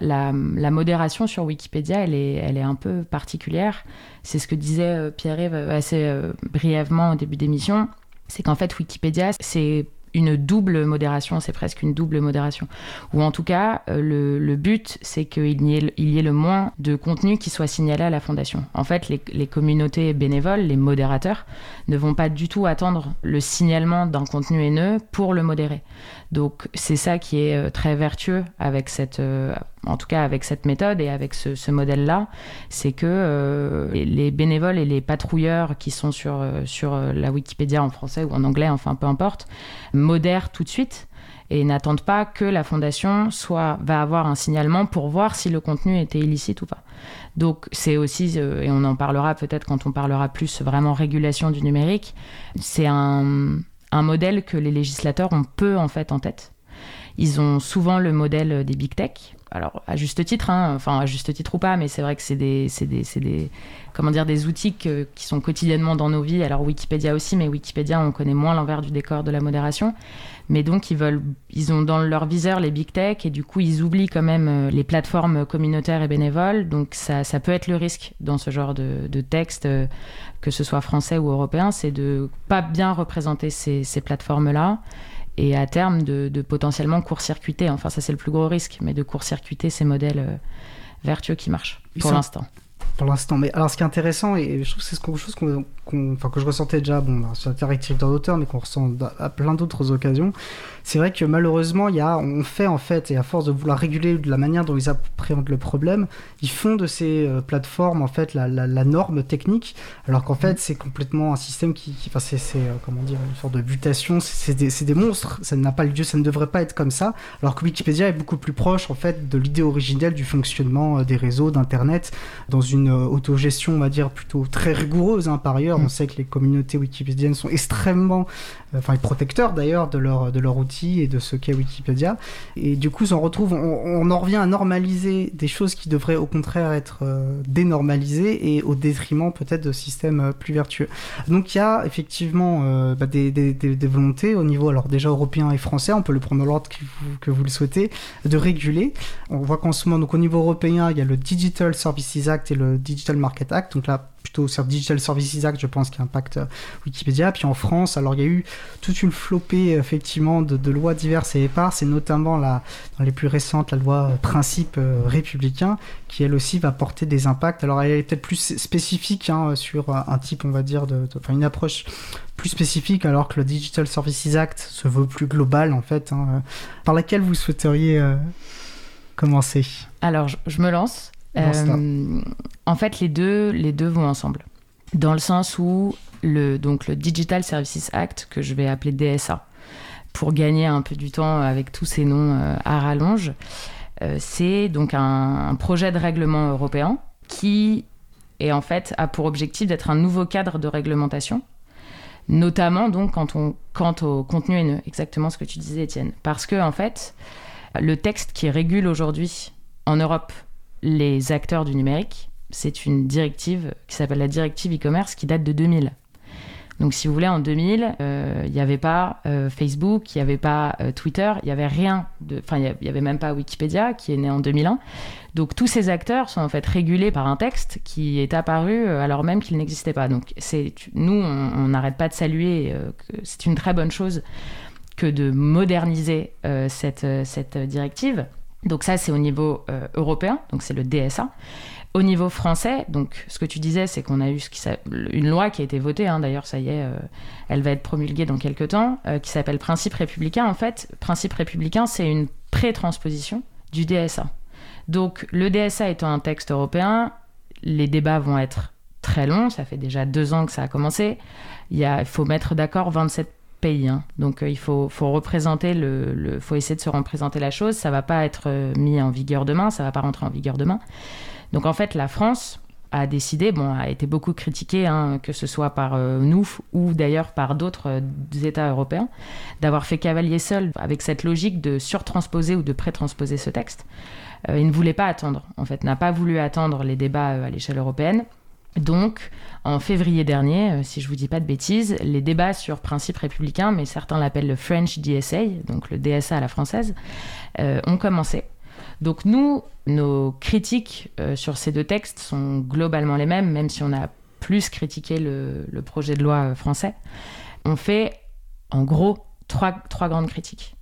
La, la modération sur Wikipédia, elle est, elle est un peu particulière. C'est ce que disait Pierre-Yves assez brièvement au début d'émission. C'est qu'en fait, Wikipédia, c'est une double modération, c'est presque une double modération. Ou en tout cas, euh, le, but, c'est qu'il y, ait, y ait le moins de contenu qui soit signalé à la fondation. En fait, les, les, communautés bénévoles, les modérateurs, ne vont pas du tout attendre le signalement d'un contenu haineux pour le modérer. Donc c'est ça qui est euh, très vertueux avec cette, euh, en tout cas avec cette méthode et avec ce, modèle-là, c'est que les bénévoles et les patrouilleurs qui sont sur, sur la Wikipédia en français ou en anglais, enfin peu importe, modèrent tout de suite et n'attendent pas que la fondation soit va avoir un signalement pour voir si le contenu était illicite ou pas. Donc c'est aussi, et on en parlera peut-être quand on parlera plus vraiment régulation du numérique, c'est un, un modèle que les législateurs ont peu en fait en tête. Ils ont souvent le modèle des big tech. Alors à juste titre, hein, enfin à juste titre ou pas, mais c'est vrai que c'est des, des, des, comment dire, des outils qui sont quotidiennement dans nos vies. Alors Wikipédia aussi, mais Wikipédia, on connaît moins l'envers du décor de la modération. Mais donc ils veulent, ils ont dans leur viseur les big tech et du coup ils oublient quand même euh, les plateformes communautaires et bénévoles. Donc ça, ça peut être le risque dans ce genre de, texte euh, que ce soit français ou européen, c'est de pas bien représenter ces, plateformes-là et à terme de, potentiellement court-circuiter, enfin ça c'est le plus gros risque, mais de court-circuiter ces modèles euh, vertueux qui marchent pour l'instant. Pour l'instant, mais alors ce qui est intéressant, et je trouve que c'est quelque chose qu'on enfin, que je ressentais déjà bon, sur la directive d'auteur, mais qu'on ressent à plein d'autres occasions, c'est vrai que malheureusement, il y a, on fait en fait, et à force de vouloir réguler de la manière dont ils appréhendent le problème, ils font de ces euh, plateformes en fait la, la, norme technique, alors qu'en fait c'est complètement un système qui, enfin, c'est, euh, comment dire, une sorte de mutation, c'est, des, des, monstres, ça n'a pas lieu, ça ne devrait pas être comme ça, alors que Wikipédia est beaucoup plus proche en fait de l'idée originelle du fonctionnement euh, des réseaux d'internet dans une autogestion, on va dire plutôt très rigoureuse hein, par ailleurs on sait que les communautés wikipédiennes sont extrêmement, enfin, protecteurs d'ailleurs de leur, de leur outil et de ce qu'est Wikipédia. Et du coup, on retrouve, on, en revient à normaliser des choses qui devraient au contraire être euh, dénormalisées et au détriment peut-être de systèmes euh, plus vertueux. Donc il y a effectivement bah, des, des, des, volontés au niveau, alors déjà européen et français, on peut le prendre dans l'ordre que vous, que vous le souhaitez, de réguler. On voit qu'en ce moment, donc au niveau européen, il y a le Digital Services Act et le Digital Market Act. Donc là, plutôt sur Digital Services Act, je pense, qui impacte euh, Wikipédia. Puis en France, alors il y a eu toute une flopée effectivement de, lois diverses et éparses, et notamment la, dans les plus récentes, la loi euh, Principe euh, républicain, qui elle aussi va porter des impacts. Alors elle est peut-être plus spécifique hein, sur un type, on va dire, de, enfin une approche plus spécifique, alors que le Digital Services Act se veut plus global en fait. Hein, par laquelle vous souhaiteriez commencer? Alors je me lance. Euh, en fait, les deux, les deux vont ensemble. Dans le sens où le, donc le Digital Services Act, que je vais appeler DSA, pour gagner un peu du temps avec tous ces noms euh, à rallonge, euh, c'est donc un, projet de règlement européen qui est en fait a pour objectif d'être un nouveau cadre de réglementation, notamment donc quand on, quant au contenu haineux, exactement ce que tu disais Étienne, parce que en fait le texte qui régule aujourd'hui en Europe les acteurs du numérique, c'est une directive qui s'appelle la directive e-commerce qui date de 2000. Donc, si vous voulez, en 2000, il n'y avait pas Facebook, il n'y avait pas Twitter, il n'y avait rien. Enfin, il n'y avait même pas Wikipédia qui est né en 2001. Donc, tous ces acteurs sont en fait régulés par un texte qui est apparu alors même qu'il n'existait pas. Donc, nous, on n'arrête pas de saluer c'est une très bonne chose que de moderniser cette directive. Donc ça, c'est au niveau européen, donc c'est le DSA. Au niveau français, donc ce que tu disais, c'est qu'on a eu une loi qui a été votée, hein, d'ailleurs ça y est, euh, elle va être promulguée dans quelques temps, euh, qui s'appelle Principe républicain. En fait, Principe républicain, c'est une pré-transposition du DSA. Donc le DSA étant un texte européen, les débats vont être très longs, ça fait déjà deux ans que ça a commencé. Il faut mettre d'accord 27 pays. Hein. Donc euh, il faut, faut, représenter le, le, faut essayer de se représenter la chose. Ça va pas être mis en vigueur demain, ça va pas rentrer en vigueur demain. Donc en fait, la France a décidé, bon, a été beaucoup critiquée, hein, que ce soit par euh, nous ou d'ailleurs par d'autres euh, États européens, d'avoir fait cavalier seul avec cette logique de surtransposer ou de pré-transposer ce texte. Euh, il ne voulait pas attendre, en fait, n'a pas voulu attendre les débats à l'échelle européenne. Donc, en février dernier, si je vous dis pas de bêtises, les débats sur principe républicain, mais certains l'appellent le French DSA, donc le DSA à la française, ont commencé. Donc nous, nos critiques euh, sur ces deux textes sont globalement les mêmes, même si on a plus critiqué le, projet de loi euh, français. On fait en gros trois, trois grandes critiques.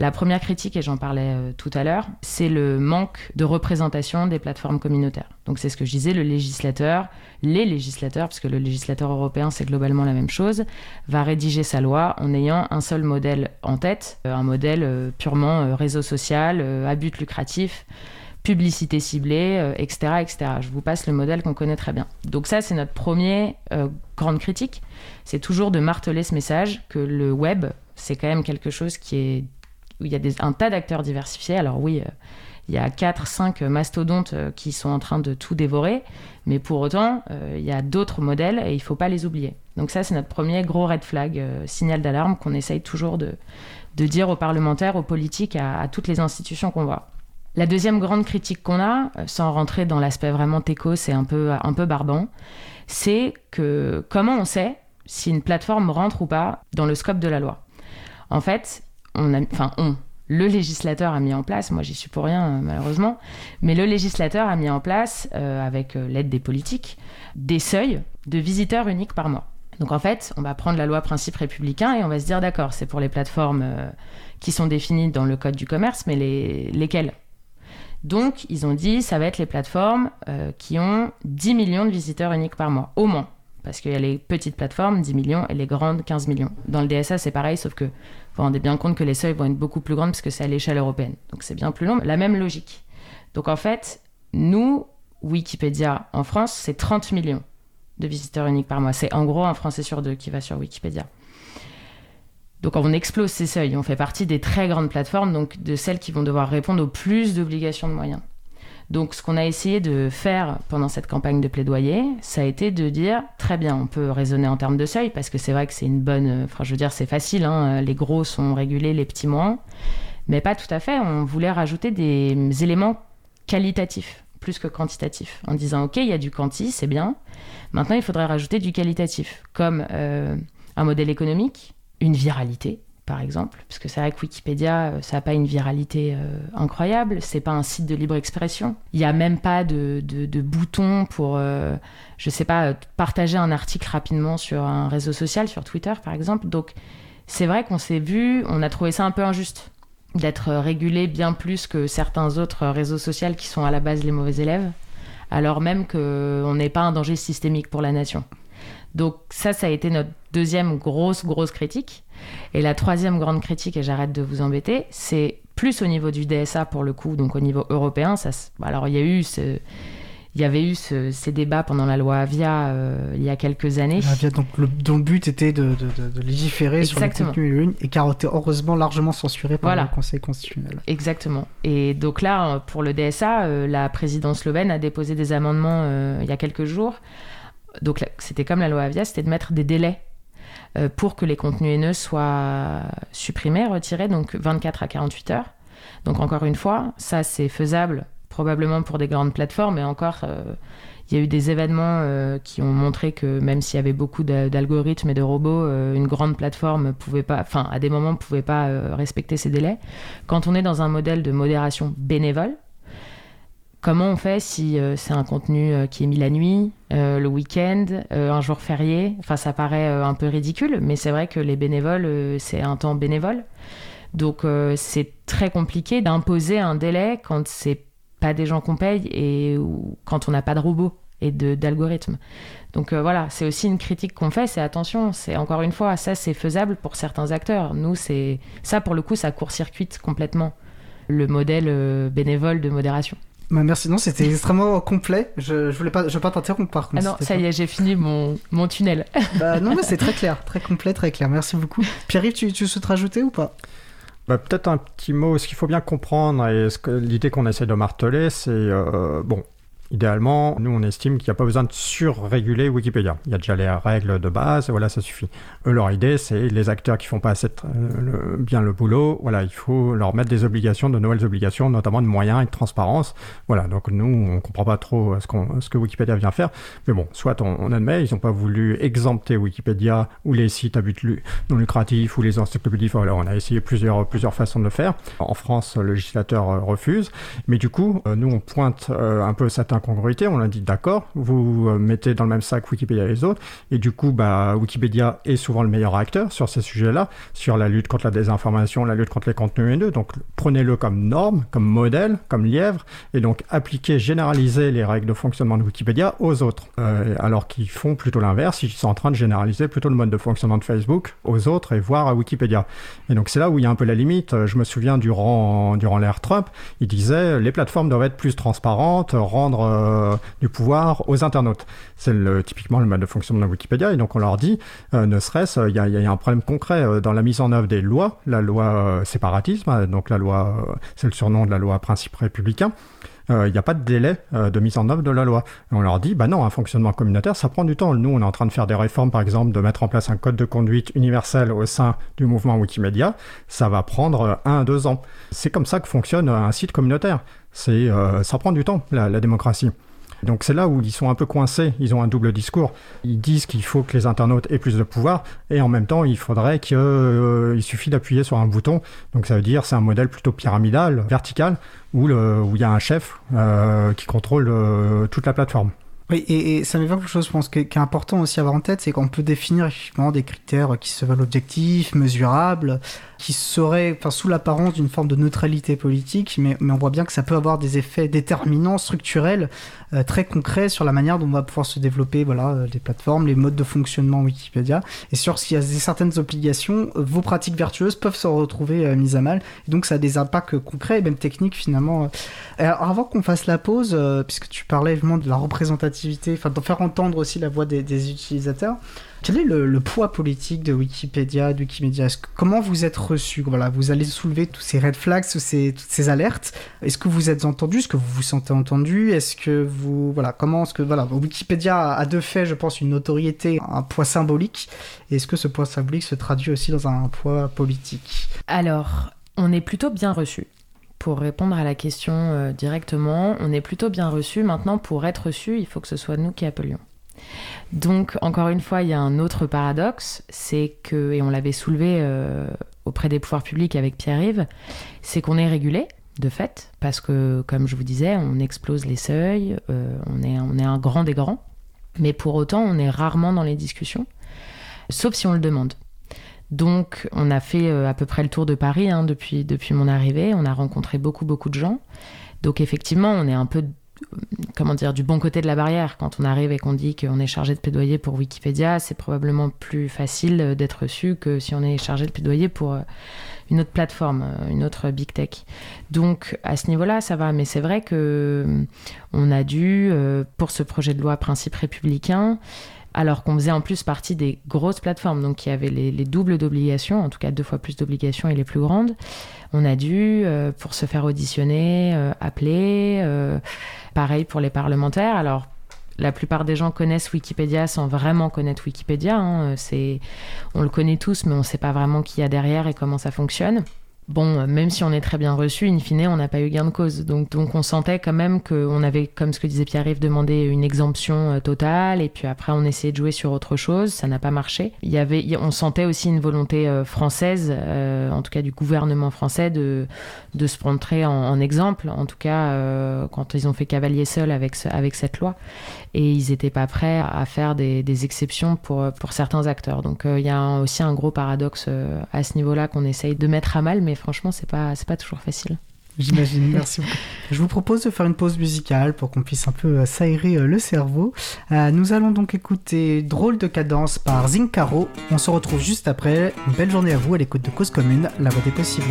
La première critique, et j'en parlais euh, tout à l'heure, c'est le manque de représentation des plateformes communautaires. Donc c'est ce que je disais, le législateur, les législateurs, parce que le législateur européen c'est globalement la même chose, va rédiger sa loi en ayant un seul modèle en tête, euh, un modèle euh, purement réseau social, à but lucratif publicité ciblée, etc., etc. Je vous passe le modèle qu'on connaît très bien. Donc ça, c'est notre première grande critique. C'est toujours de marteler ce message que le web, c'est quand même quelque chose qui est où il y a un tas d'acteurs diversifiés. Alors oui, euh, il y a 4-5 mastodontes euh, qui sont en train de tout dévorer, mais pour autant, euh, il y a d'autres modèles et il ne faut pas les oublier. Donc ça, c'est notre premier gros red flag, signal d'alarme qu'on essaye toujours de, dire aux parlementaires, aux politiques, à, toutes les institutions qu'on voit. La deuxième grande critique qu'on a, sans rentrer dans l'aspect vraiment techos c'est un peu barbant, c'est que comment on sait si une plateforme rentre ou pas dans le scope de la loi En fait, on enfin on, le législateur a mis en place, moi j'y suis pour rien euh, malheureusement, mais le législateur a mis en place, euh, avec euh, l'aide des politiques, des seuils de visiteurs uniques par mois. Donc en fait, on va prendre la loi principe républicain et on va se dire d'accord, c'est pour les plateformes qui sont définies dans le code du commerce, mais les, lesquelles? Donc ils ont dit, ça va être les plateformes qui ont 10 millions de visiteurs uniques par mois, au moins. Parce qu'il y a les petites plateformes, 10 millions, et les grandes, 15 millions. Dans le DSA, c'est pareil, sauf que vous rendez bien compte que les seuils vont être beaucoup plus grands parce que c'est à l'échelle européenne. Donc c'est bien plus long, la même logique. Donc en fait, nous, Wikipédia en France, c'est 30 millions de visiteurs uniques par mois. C'est en gros un Français sur deux qui va sur Wikipédia. Donc on explose ces seuils. On fait partie des très grandes plateformes, donc de celles qui vont devoir répondre aux plus d'obligations de moyens. Donc ce qu'on a essayé de faire pendant cette campagne de plaidoyer, ça a été de dire très bien, on peut raisonner en termes de seuil parce que c'est vrai que c'est une bonne, enfin je veux dire c'est facile, hein, les gros sont régulés, les petits moins, mais pas tout à fait. On voulait rajouter des éléments qualitatifs plus que quantitatifs, en disant ok il y a du quanti, c'est bien. Maintenant il faudrait rajouter du qualitatif, comme euh, un modèle économique, une viralité, par exemple, parce que c'est vrai que Wikipédia, euh, ça n'a pas une viralité euh, incroyable, c'est pas un site de libre expression. Il n'y a même pas de, bouton pour, euh, je sais pas, partager un article rapidement sur un réseau social, sur Twitter par exemple. Donc c'est vrai qu'on s'est vu, on a trouvé ça un peu injuste d'être régulé bien plus que certains autres réseaux sociaux qui sont à la base les mauvais élèves, alors même qu'on n'est pas un danger systémique pour la nation. Donc ça, ça a été notre deuxième grosse, grosse critique. Et la troisième grande critique, et j'arrête de vous embêter, c'est plus au niveau du DSA pour le coup, donc au niveau européen. Ça, alors il y a eu ce, il y avait eu ces débats pendant la loi Avia euh, il y a quelques années. Avia, donc le, dont le but était de, légiférer sur le contenu et qui a été heureusement largement censuré par le Conseil constitutionnel. Exactement. Et donc là, pour le DSA, euh, la présidence slovène a déposé des amendements euh, il y a quelques jours. Donc c'était comme la loi Avia, c'était de mettre des délais euh, pour que les contenus haineux soient supprimés, retirés, donc 24 à 48 heures. Donc encore une fois, ça c'est faisable probablement pour des grandes plateformes, et encore, il y a eu des événements qui ont montré que même s'il y avait beaucoup d'algorithmes et de robots, une grande plateforme pouvait pas, enfin, à des moments, pouvait pas respecter ces délais. Quand on est dans un modèle de modération bénévole, Comment on fait si euh, c'est un contenu euh, qui est mis la nuit, euh, le week-end, un jour férié? Enfin, ça paraît un peu ridicule, mais c'est vrai que les bénévoles, c'est un temps bénévole. Donc, c'est très compliqué d'imposer un délai quand c'est pas des gens qu'on paye et quand on n'a pas de robots et d'algorithmes. Donc voilà, c'est aussi une critique qu'on fait, c'est attention, c'est encore une fois, ça c'est faisable pour certains acteurs. Nous, c'est ça pour le coup, ça court-circuite complètement le modèle bénévole de modération. Bah, merci, non, c'était extrêmement complet. Je, je voulais pas, je veux pas t'interrompre par contre. Ah non, ça y est, j'ai fini mon, mon tunnel. [laughs] Bah, non, mais c'est très clair, [laughs] très complet, très clair. Merci beaucoup. Pierre-Yves, tu, tu souhaites rajouter ou pas? Bah, Peut-être un petit mot. Ce qu'il faut bien comprendre et l'idée qu'on essaie de marteler, c'est euh, bon, Idéalement, nous, on estime qu'il n'y a pas besoin de surréguler Wikipédia. Il y a déjà les règles de base, et voilà, ça suffit. Eux, leur idée, c'est les acteurs qui font pas assez euh, bien le boulot, voilà, il faut leur mettre des obligations, de nouvelles obligations, notamment de moyens et de transparence. Voilà, donc nous, on comprend pas trop ce, ce que Wikipédia vient faire, mais bon, soit on, admet, ils n'ont pas voulu exempter Wikipédia ou les sites à but non lucratif ou les encyclopédies, voilà, on a essayé plusieurs, plusieurs façons de le faire. En France, le législateur euh, refuse, mais du coup, euh, nous, on pointe un peu certains incongruité, on a dit d'accord, vous euh, mettez dans le même sac Wikipédia et les autres, et du coup, bah, Wikipédia est souvent le meilleur acteur sur ces sujets-là, sur la lutte contre la désinformation, la lutte contre les contenus haineux, donc prenez-le comme norme, comme modèle, comme lièvre, et donc appliquez, généralisez les règles de fonctionnement de Wikipédia aux autres, euh, alors qu'ils font plutôt l'inverse, ils sont en train de généraliser plutôt le mode de fonctionnement de Facebook aux autres et voir à Wikipédia. Et donc c'est là où il y a un peu la limite. Je me souviens durant, durant l'ère Trump, il disait les plateformes doivent être plus transparentes, rendre euh, du pouvoir aux internautes. C'est typiquement le mode de fonctionnement de Wikipédia, et donc on leur dit, euh, ne serait-ce, il y, a un problème concret euh, dans la mise en œuvre des lois, la loi séparatisme, donc la loi, c'est le surnom de la loi principe républicain. Il n'y a pas de délai de mise en œuvre de la loi. On leur dit, bah non, un fonctionnement communautaire, ça prend du temps. Nous, on est en train de faire des réformes, par exemple, de mettre en place un code de conduite universel au sein du mouvement Wikimedia. Ça va prendre un à deux ans. C'est comme ça que fonctionne un site communautaire. C'est, euh, ça prend du temps, la, démocratie. Donc c'est là où ils sont un peu coincés, ils ont un double discours. Ils disent qu'il faut que les internautes aient plus de pouvoir, et en même temps il faudrait qu'il euh, suffit d'appuyer sur un bouton. Donc ça veut dire c'est un modèle plutôt pyramidal, vertical, où, il y a un chef euh, qui contrôle toute la plateforme. Oui, et, ça m'évoque quelque chose, je pense, qui est important aussi à avoir en tête, c'est qu'on peut définir effectivement des critères qui se veulent objectifs, mesurables, qui seraient sous l'apparence d'une forme de neutralité politique, mais, on voit bien que ça peut avoir des effets déterminants, structurels, euh, très concrets sur la manière dont on va pouvoir se développer voilà, euh, les plateformes, les modes de fonctionnement Wikipédia, et sur s'il y a certaines obligations, euh, vos pratiques vertueuses peuvent se retrouver mises à mal, et donc ça a des impacts concrets et même techniques finalement. Alors, avant qu'on fasse la pause, puisque tu parlais vraiment de la représentativité, enfin de faire entendre aussi la voix des, des utilisateurs, quel est le, poids politique de Wikipédia, de Wikimedia Comment vous êtes reçu? Voilà, vous allez soulever tous ces red flags, ces, toutes ces alertes. Est-ce que vous êtes entendu? Est-ce que vous vous sentez entendu? Est-ce que vous voilà comment est-ce que voilà Wikipédia a de fait, je pense, une notoriété, un poids symbolique. Est-ce que ce poids symbolique se traduit aussi dans un poids politique? Alors, on est plutôt bien reçu pour répondre à la question euh, directement, on est plutôt bien reçu. Maintenant, pour être reçu, il faut que ce soit nous qui appelions. Donc, encore une fois, il y a un autre paradoxe, c'est que, et on l'avait soulevé euh, auprès des pouvoirs publics avec Pierre-Yves, c'est qu'on est régulé, de fait, parce que, comme je vous disais, on explose les seuils, euh, on, est, on est un grand des grands, mais pour autant, on est rarement dans les discussions, sauf si on le demande. Donc, on a fait euh, à peu près le tour de Paris hein, depuis, depuis mon arrivée, on a rencontré beaucoup, beaucoup de gens. Donc, effectivement, on est un peu comment dire, du bon côté de la barrière. Quand on arrive et qu'on dit qu'on est chargé de plaidoyer pour Wikipédia, c'est probablement plus facile d'être reçu que si on est chargé de plaidoyer pour euh, une autre plateforme, euh, une autre big tech. Donc à ce niveau-là, ça va. Mais c'est vrai que euh, on a dû, pour ce projet de loi principe républicain, alors qu'on faisait en plus partie des grosses plateformes, donc qui avaient les, les doubles d'obligations, en tout cas deux fois plus d'obligations et les plus grandes. On a dû, pour se faire auditionner, appeler Pareil pour les parlementaires. Alors, la plupart des gens connaissent Wikipédia sans vraiment connaître Wikipédia. Hein. C'est, on le connaît tous, mais on ne sait pas vraiment qui y a derrière et comment ça fonctionne. Bon, même si on est très bien reçu, in fine, on n'a pas eu gain de cause. Donc, donc on sentait quand même qu'on avait, comme ce que disait Pierre-Yves, demandé une exemption euh, totale, et puis après on essayait de jouer sur autre chose, ça n'a pas marché. Il y avait, on sentait aussi une volonté euh, française, euh, en tout cas du gouvernement français, de, de se montrer en, exemple, en tout cas quand ils ont fait cavalier seul avec, avec cette loi, et ils n'étaient pas prêts à faire des, des, exceptions pour, pour certains acteurs. Donc il y a aussi un gros paradoxe à ce niveau-là qu'on essaye de mettre à mal, mais franchement, c'est pas, c'est pas toujours facile. J'imagine, [laughs] merci beaucoup. Je vous propose de faire une pause musicale pour qu'on puisse un peu euh, s'aérer euh, le cerveau. Euh, nous allons donc écouter Drôle de cadence par Zincaro. On se retrouve juste après. Une belle journée à vous à l'écoute de Cause Commune, la voix des possibles.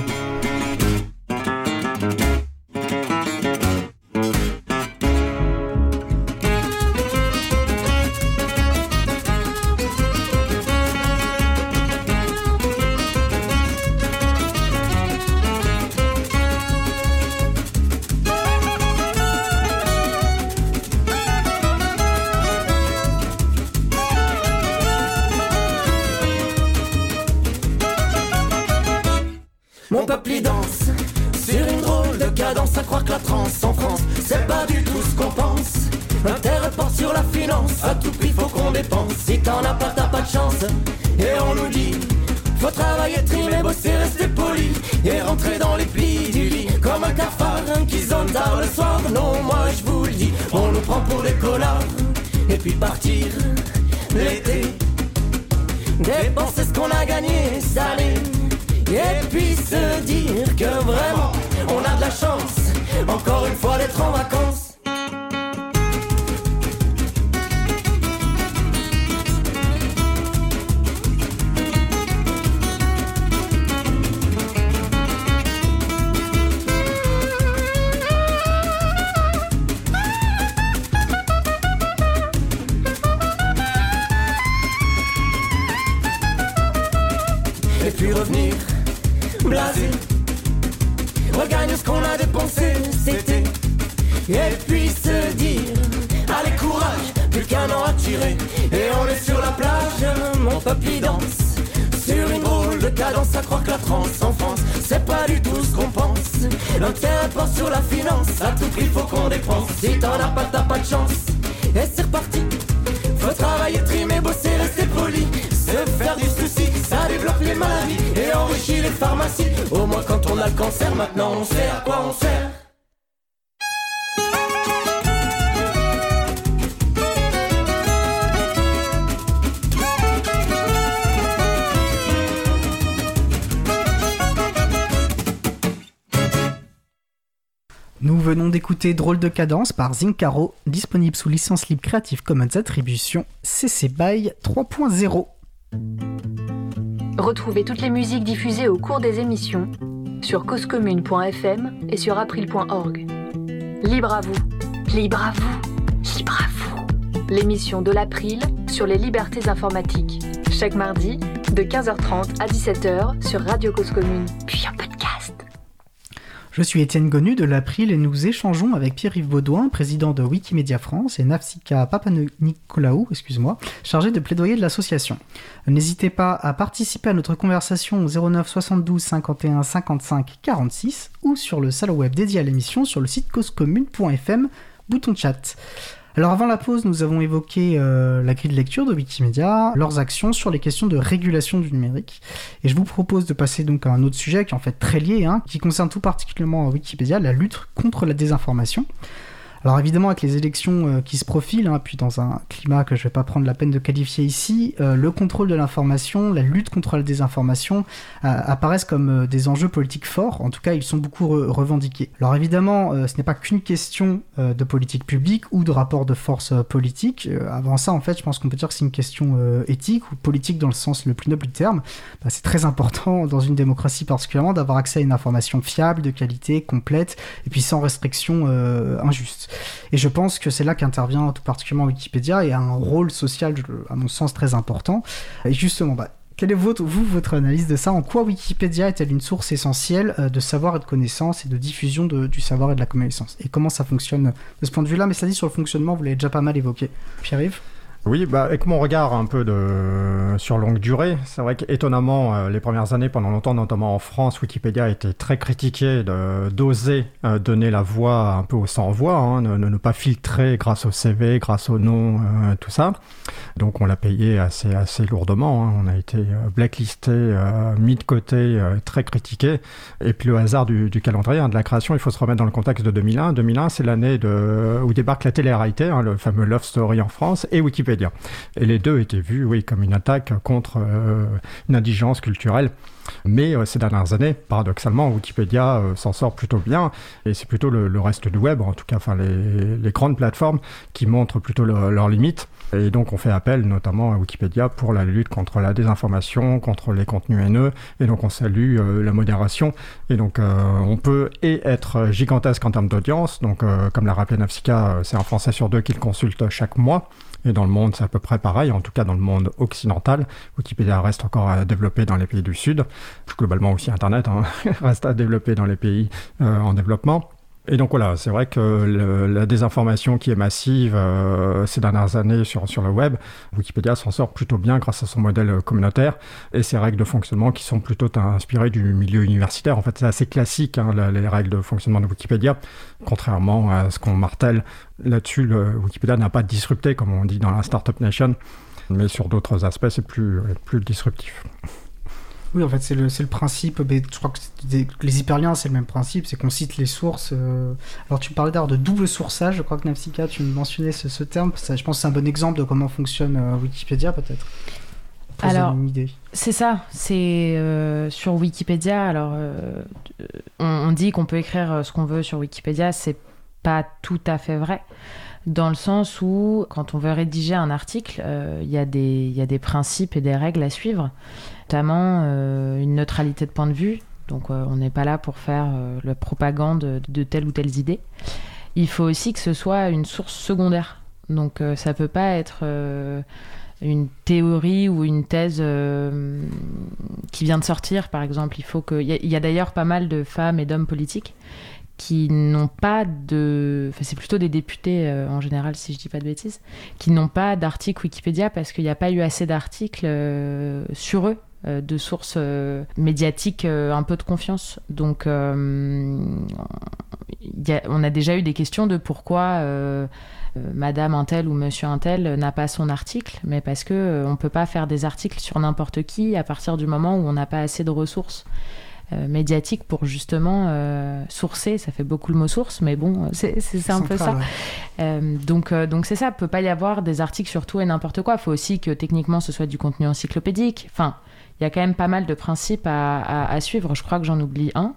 Nous venons d'écouter Drôle de cadence par Zincaro, disponible sous licence libre Creative Commons Attribution CC BY 3.0. Retrouvez toutes les musiques diffusées au cours des émissions sur causecommune.fm et sur april.org. Libre à vous, libre à vous, libre à vous. L'émission de l'April sur les libertés informatiques. Chaque mardi, de 15h30 à 17h sur Radio Cause Commune, puis en podcast. Je suis Étienne Gonu de l'April et nous échangeons avec Pierre-Yves Baudouin, président de Wikimedia France, et Nafsika Papanicolaou, excuse-moi, chargé de plaidoyer de l'association. N'hésitez pas à participer à notre conversation au 09 72 51 55 46 ou sur le salon web dédié à l'émission sur le site causecommune.fm, bouton chat. Alors avant la pause, nous avons évoqué euh, la grille de lecture de Wikimedia, leurs actions sur les questions de régulation du numérique. Et je vous propose de passer donc à un autre sujet qui est en fait très lié, hein, qui concerne tout particulièrement Wikipédia, la lutte contre la désinformation. Alors évidemment, avec les élections euh, qui se profilent, hein, puis dans un climat que je ne vais pas prendre la peine de qualifier ici, euh, le contrôle de l'information, la lutte contre la désinformation euh, apparaissent comme des enjeux politiques forts. En tout cas, ils sont beaucoup revendiqués. Alors évidemment, ce n'est pas qu'une question de politique publique ou de rapport de force politique. avant ça, en fait, je pense qu'on peut dire que c'est une question éthique ou politique dans le sens le plus noble du terme. Bah, c'est très important [laughs] dans une démocratie particulièrement d'avoir accès à une information fiable, de qualité, complète, et puis sans restriction injuste. Et je pense que c'est là qu'intervient tout particulièrement Wikipédia et a un rôle social, à mon sens, très important. Et justement, bah, quelle est votre, analyse de ça? En quoi Wikipédia est-elle une source essentielle euh, de savoir et de connaissance et de diffusion du savoir et de la connaissance? Et comment ça fonctionne de ce point de vue-là? Mais ça dit sur le fonctionnement, vous l'avez déjà pas mal évoqué. Pierre-Yves? Oui, bah, avec mon regard un peu de... sur longue durée, c'est vrai qu'étonnamment, euh, les premières années, pendant longtemps, notamment en France, Wikipédia été très critiqué d'oser euh, donner la voix un peu au sans-voix, hein, ne, pas filtrer grâce au CV, grâce au nom, euh, tout ça. Donc on l'a payé assez, assez lourdement, hein. on a été blacklisté, mis de côté, très critiqué. Et puis le hasard du, calendrier, hein, de la création, il faut se remettre dans le contexte de 2001. 2001, c'est l'année où débarque la télé-réalité, le fameux Love Story en France, et Wikipédia et les deux étaient vus, oui, comme une attaque contre euh, une indigence culturelle. Mais euh, ces dernières années, paradoxalement, Wikipédia euh, s'en sort plutôt bien, et c'est plutôt le, reste du web, en tout cas, enfin les, grandes plateformes, qui montrent plutôt leurs limites. Et donc on fait appel notamment à Wikipédia pour la lutte contre la désinformation, contre les contenus haineux, et donc on salue la modération. Et donc on peut et être gigantesque en termes d'audience, donc comme l'a rappelé Nafsika, c'est un Français sur deux qui le consulte chaque mois. Et dans le monde, c'est à peu près pareil, en tout cas dans le monde occidental. Wikipédia reste encore à développer dans les pays du Sud. Globalement aussi Internet hein, [laughs] reste à développer dans les pays euh, en développement. Et donc voilà, c'est vrai que la désinformation qui est massive euh, ces dernières années sur, sur le web, Wikipédia s'en sort plutôt bien grâce à son modèle communautaire et ses règles de fonctionnement qui sont plutôt inspirées du milieu universitaire. En fait, c'est assez classique, hein, les règles de fonctionnement de Wikipédia, contrairement à ce qu'on martèle là-dessus. Wikipédia n'a pas disrupté, comme on dit dans la Startup Nation, mais sur d'autres aspects, c'est plus, plus disruptif. Oui, en fait, c'est le, le, principe. Mais je crois que les hyperliens, c'est le même principe, c'est qu'on cite les sources. Euh. Alors, tu parlais d'ailleurs de double sourçage. Je crois que Nafsika, tu mentionnais ce, ce terme. Ça, je pense que c'est un bon exemple de comment fonctionne euh, Wikipédia, peut-être. Alors, c'est ça. C'est euh, sur Wikipédia. Alors, on, on, dit qu'on peut écrire ce qu'on veut sur Wikipédia. C'est pas tout à fait vrai dans le sens où, quand on veut rédiger un article, il y, y, a des principes et des règles à suivre notamment euh, une neutralité de point de vue. Donc euh, on n'est pas là pour faire euh, la propagande de telle ou telle idée. Il faut aussi que ce soit une source secondaire. Donc ça peut pas être une théorie ou une thèse qui vient de sortir, par exemple. Il faut que. Y a, d'ailleurs pas mal de femmes et d'hommes politiques qui n'ont pas de. Enfin, c'est plutôt des députés en général, si je dis pas de bêtises, qui n'ont pas d'article Wikipédia parce qu'il n'y a pas eu assez d'articles sur eux de sources euh, médiatiques euh, un peu de confiance. Donc, on a déjà eu des questions de pourquoi Madame Intel ou Monsieur Intel n'a pas son article, mais parce que on peut pas faire des articles sur n'importe qui à partir du moment où on n'a pas assez de ressources. médiatiques pour justement sourcer, ça fait beaucoup le mot source, mais bon, c'est un peu ça. donc donc c'est ça, peut pas y avoir des articles sur tout et n'importe quoi. Il faut aussi que techniquement ce soit du contenu encyclopédique. Enfin, il y a quand même pas mal de principes à, suivre. Je crois que j'en oublie un,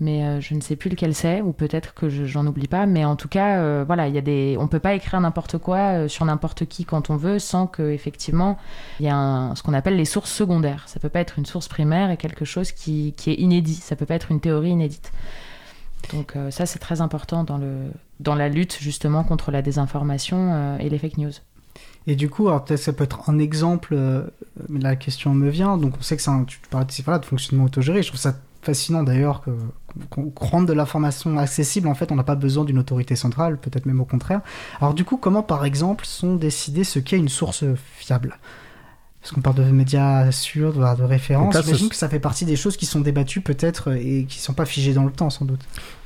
mais euh, je ne sais plus lequel c'est, ou peut-être que j'en oublie pas. Mais en tout cas, euh, voilà, il y a des, on peut pas écrire n'importe quoi euh, sur n'importe qui quand on veut, sans que effectivement il y a ce qu'on appelle les sources secondaires. Ça peut pas être une source primaire et quelque chose qui, qui est inédit. Ça peut pas être une théorie inédite. Donc ça, c'est très important dans le dans la lutte justement contre la désinformation et les fake news. Et du coup, alors peut-être ça peut être un exemple, euh, mais la question me vient. Donc on sait que c'est un, tu parlais de, fonctionnement autogéré. Je trouve ça fascinant d'ailleurs qu'on rende de l'information accessible. En fait, on n'a pas besoin d'une autorité centrale, peut-être même au contraire. Alors du coup, comment par exemple sont décidés ce qu'est une source fiable? Parce qu'on parle de médias sûrs, de, de référence. J'imagine que ça fait partie des choses qui sont débattues peut-être et qui ne sont pas figées dans le temps sans doute.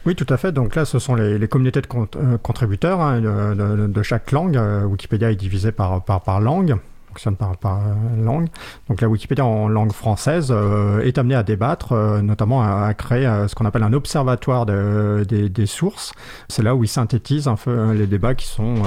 Oui, tout à fait. Donc là, ce sont les, communautés de euh, contributeurs hein, de, chaque langue. Euh, Wikipédia est divisé par, par, par langue fonctionne par, par langue. Donc la Wikipédia en langue française euh, est amenée à débattre, euh, notamment à, créer euh, ce qu'on appelle un observatoire de, des, sources. C'est là où ils synthétisent un peu les débats qui sont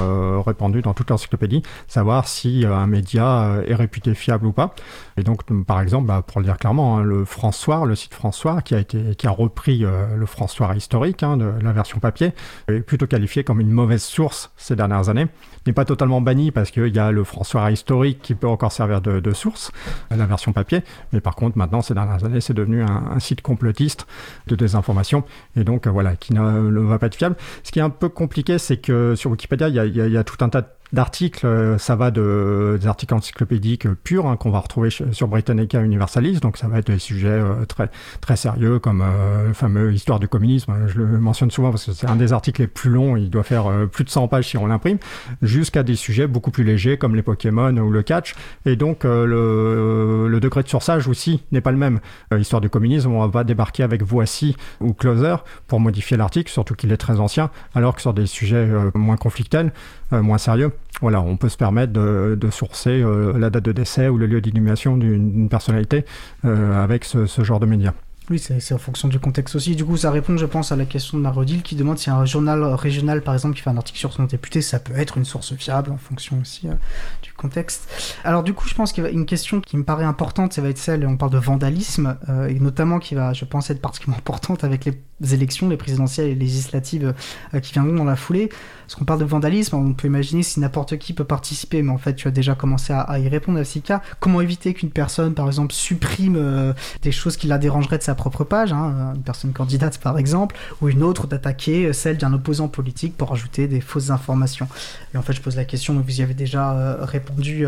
répandus dans toute l'encyclopédie, savoir si un média est réputé fiable ou pas. Et donc, par exemple, bah, pour le dire clairement, hein, le François, le site François, qui a qui a repris le François historique hein, de la version papier, est plutôt qualifié comme une mauvaise source ces dernières années. N'est pas totalement banni parce qu'il y a le François historique qui peut encore servir de, source, la version papier. Mais par contre, maintenant, ces dernières années, c'est devenu un, site complotiste de désinformation et donc euh, voilà, qui ne, va pas être fiable. Ce qui est un peu compliqué, c'est que sur Wikipédia, il y, a, tout un tas de d'articles, euh, ça va de, des articles encyclopédiques purs hein, qu'on va retrouver sur Britannica Universalis, donc ça va être des sujets euh, très, très sérieux comme euh, le fameux Histoire du communisme, je le mentionne souvent parce que c'est un des articles les plus longs, il doit faire plus de 100 pages si on l'imprime, jusqu'à des sujets beaucoup plus légers comme les Pokémon ou le catch, et donc le, le, degré de sursage aussi n'est pas le même. Histoire du communisme, on va débarquer avec Voici ou Closer pour modifier l'article, surtout qu'il est très ancien, alors que sur des sujets moins conflictuels, moins sérieux, voilà, on peut se permettre de, sourcer euh, la date de décès ou le lieu d'inhumation d'une personnalité euh, avec ce, genre de médias. Oui, c'est en fonction du contexte aussi. Du coup, ça répond, je pense, à la question de Marodil qui demande si un journal régional, par exemple, qui fait un article sur son député, ça peut être une source fiable en fonction aussi euh, du contexte. Alors, du coup, je pense qu'il y a une question qui me paraît importante, ça va être celle, on parle de vandalisme, et notamment qui va, je pense, être particulièrement [laughs] importante avec les élections, les présidentielles et législatives qui viendront dans la foulée. Parce qu'on parle de vandalisme, on peut imaginer si n'importe qui peut participer, mais en fait, tu as déjà commencé à, y répondre, Sika. Comment éviter qu'une personne, par exemple, supprime euh, des choses qui la dérangeraient de sa propre page, hein, une personne candidate, par exemple, ou une autre d'attaquer euh, celle d'un opposant politique pour ajouter des fausses informations? Et en fait, je pose la question, vous y avez déjà euh, répondu,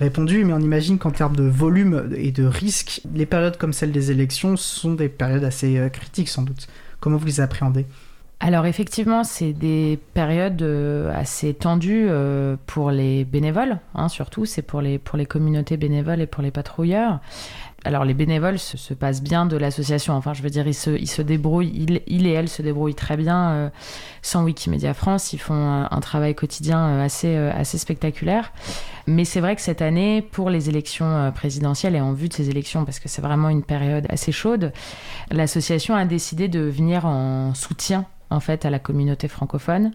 répondu, mais on imagine qu'en termes de volume et de risque, les périodes comme celle des élections sont des périodes assez critiques, sans doute. Comment vous les appréhendez? Alors effectivement, c'est des périodes euh, assez tendues euh, pour les bénévoles, hein, surtout, c'est pour les, pour les communautés bénévoles et pour les patrouilleurs. Alors les bénévoles se, passent bien de l'association, enfin je veux dire, ils se, ils se débrouillent, ils, et elles se débrouillent très bien euh, sans Wikimedia France, ils font un, travail quotidien assez, assez spectaculaire. Mais c'est vrai que cette année, pour les élections présidentielles et en vue de ces élections, parce que c'est vraiment une période assez chaude, l'association a décidé de venir en soutien en fait à la communauté francophone.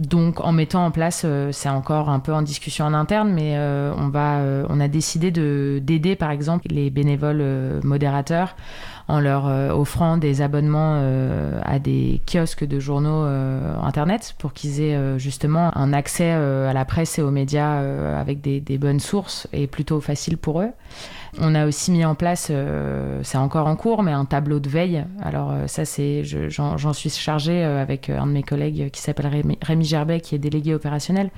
Donc en mettant en place, euh, c'est encore un peu en discussion en interne, mais euh, on, va, euh, on a décidé d'aider par exemple les bénévoles modérateurs en leur offrant des abonnements à des kiosques de journaux internet pour qu'ils aient justement un accès à la presse et aux médias avec des, des, bonnes sources et plutôt facile pour eux. On a aussi mis en place, euh, c'est encore en cours, mais un tableau de veille. Alors euh, ça, c'est, j'en suis chargée euh, avec un de mes collègues qui s'appelle Rémi, Gerbet, qui est délégué opérationnel.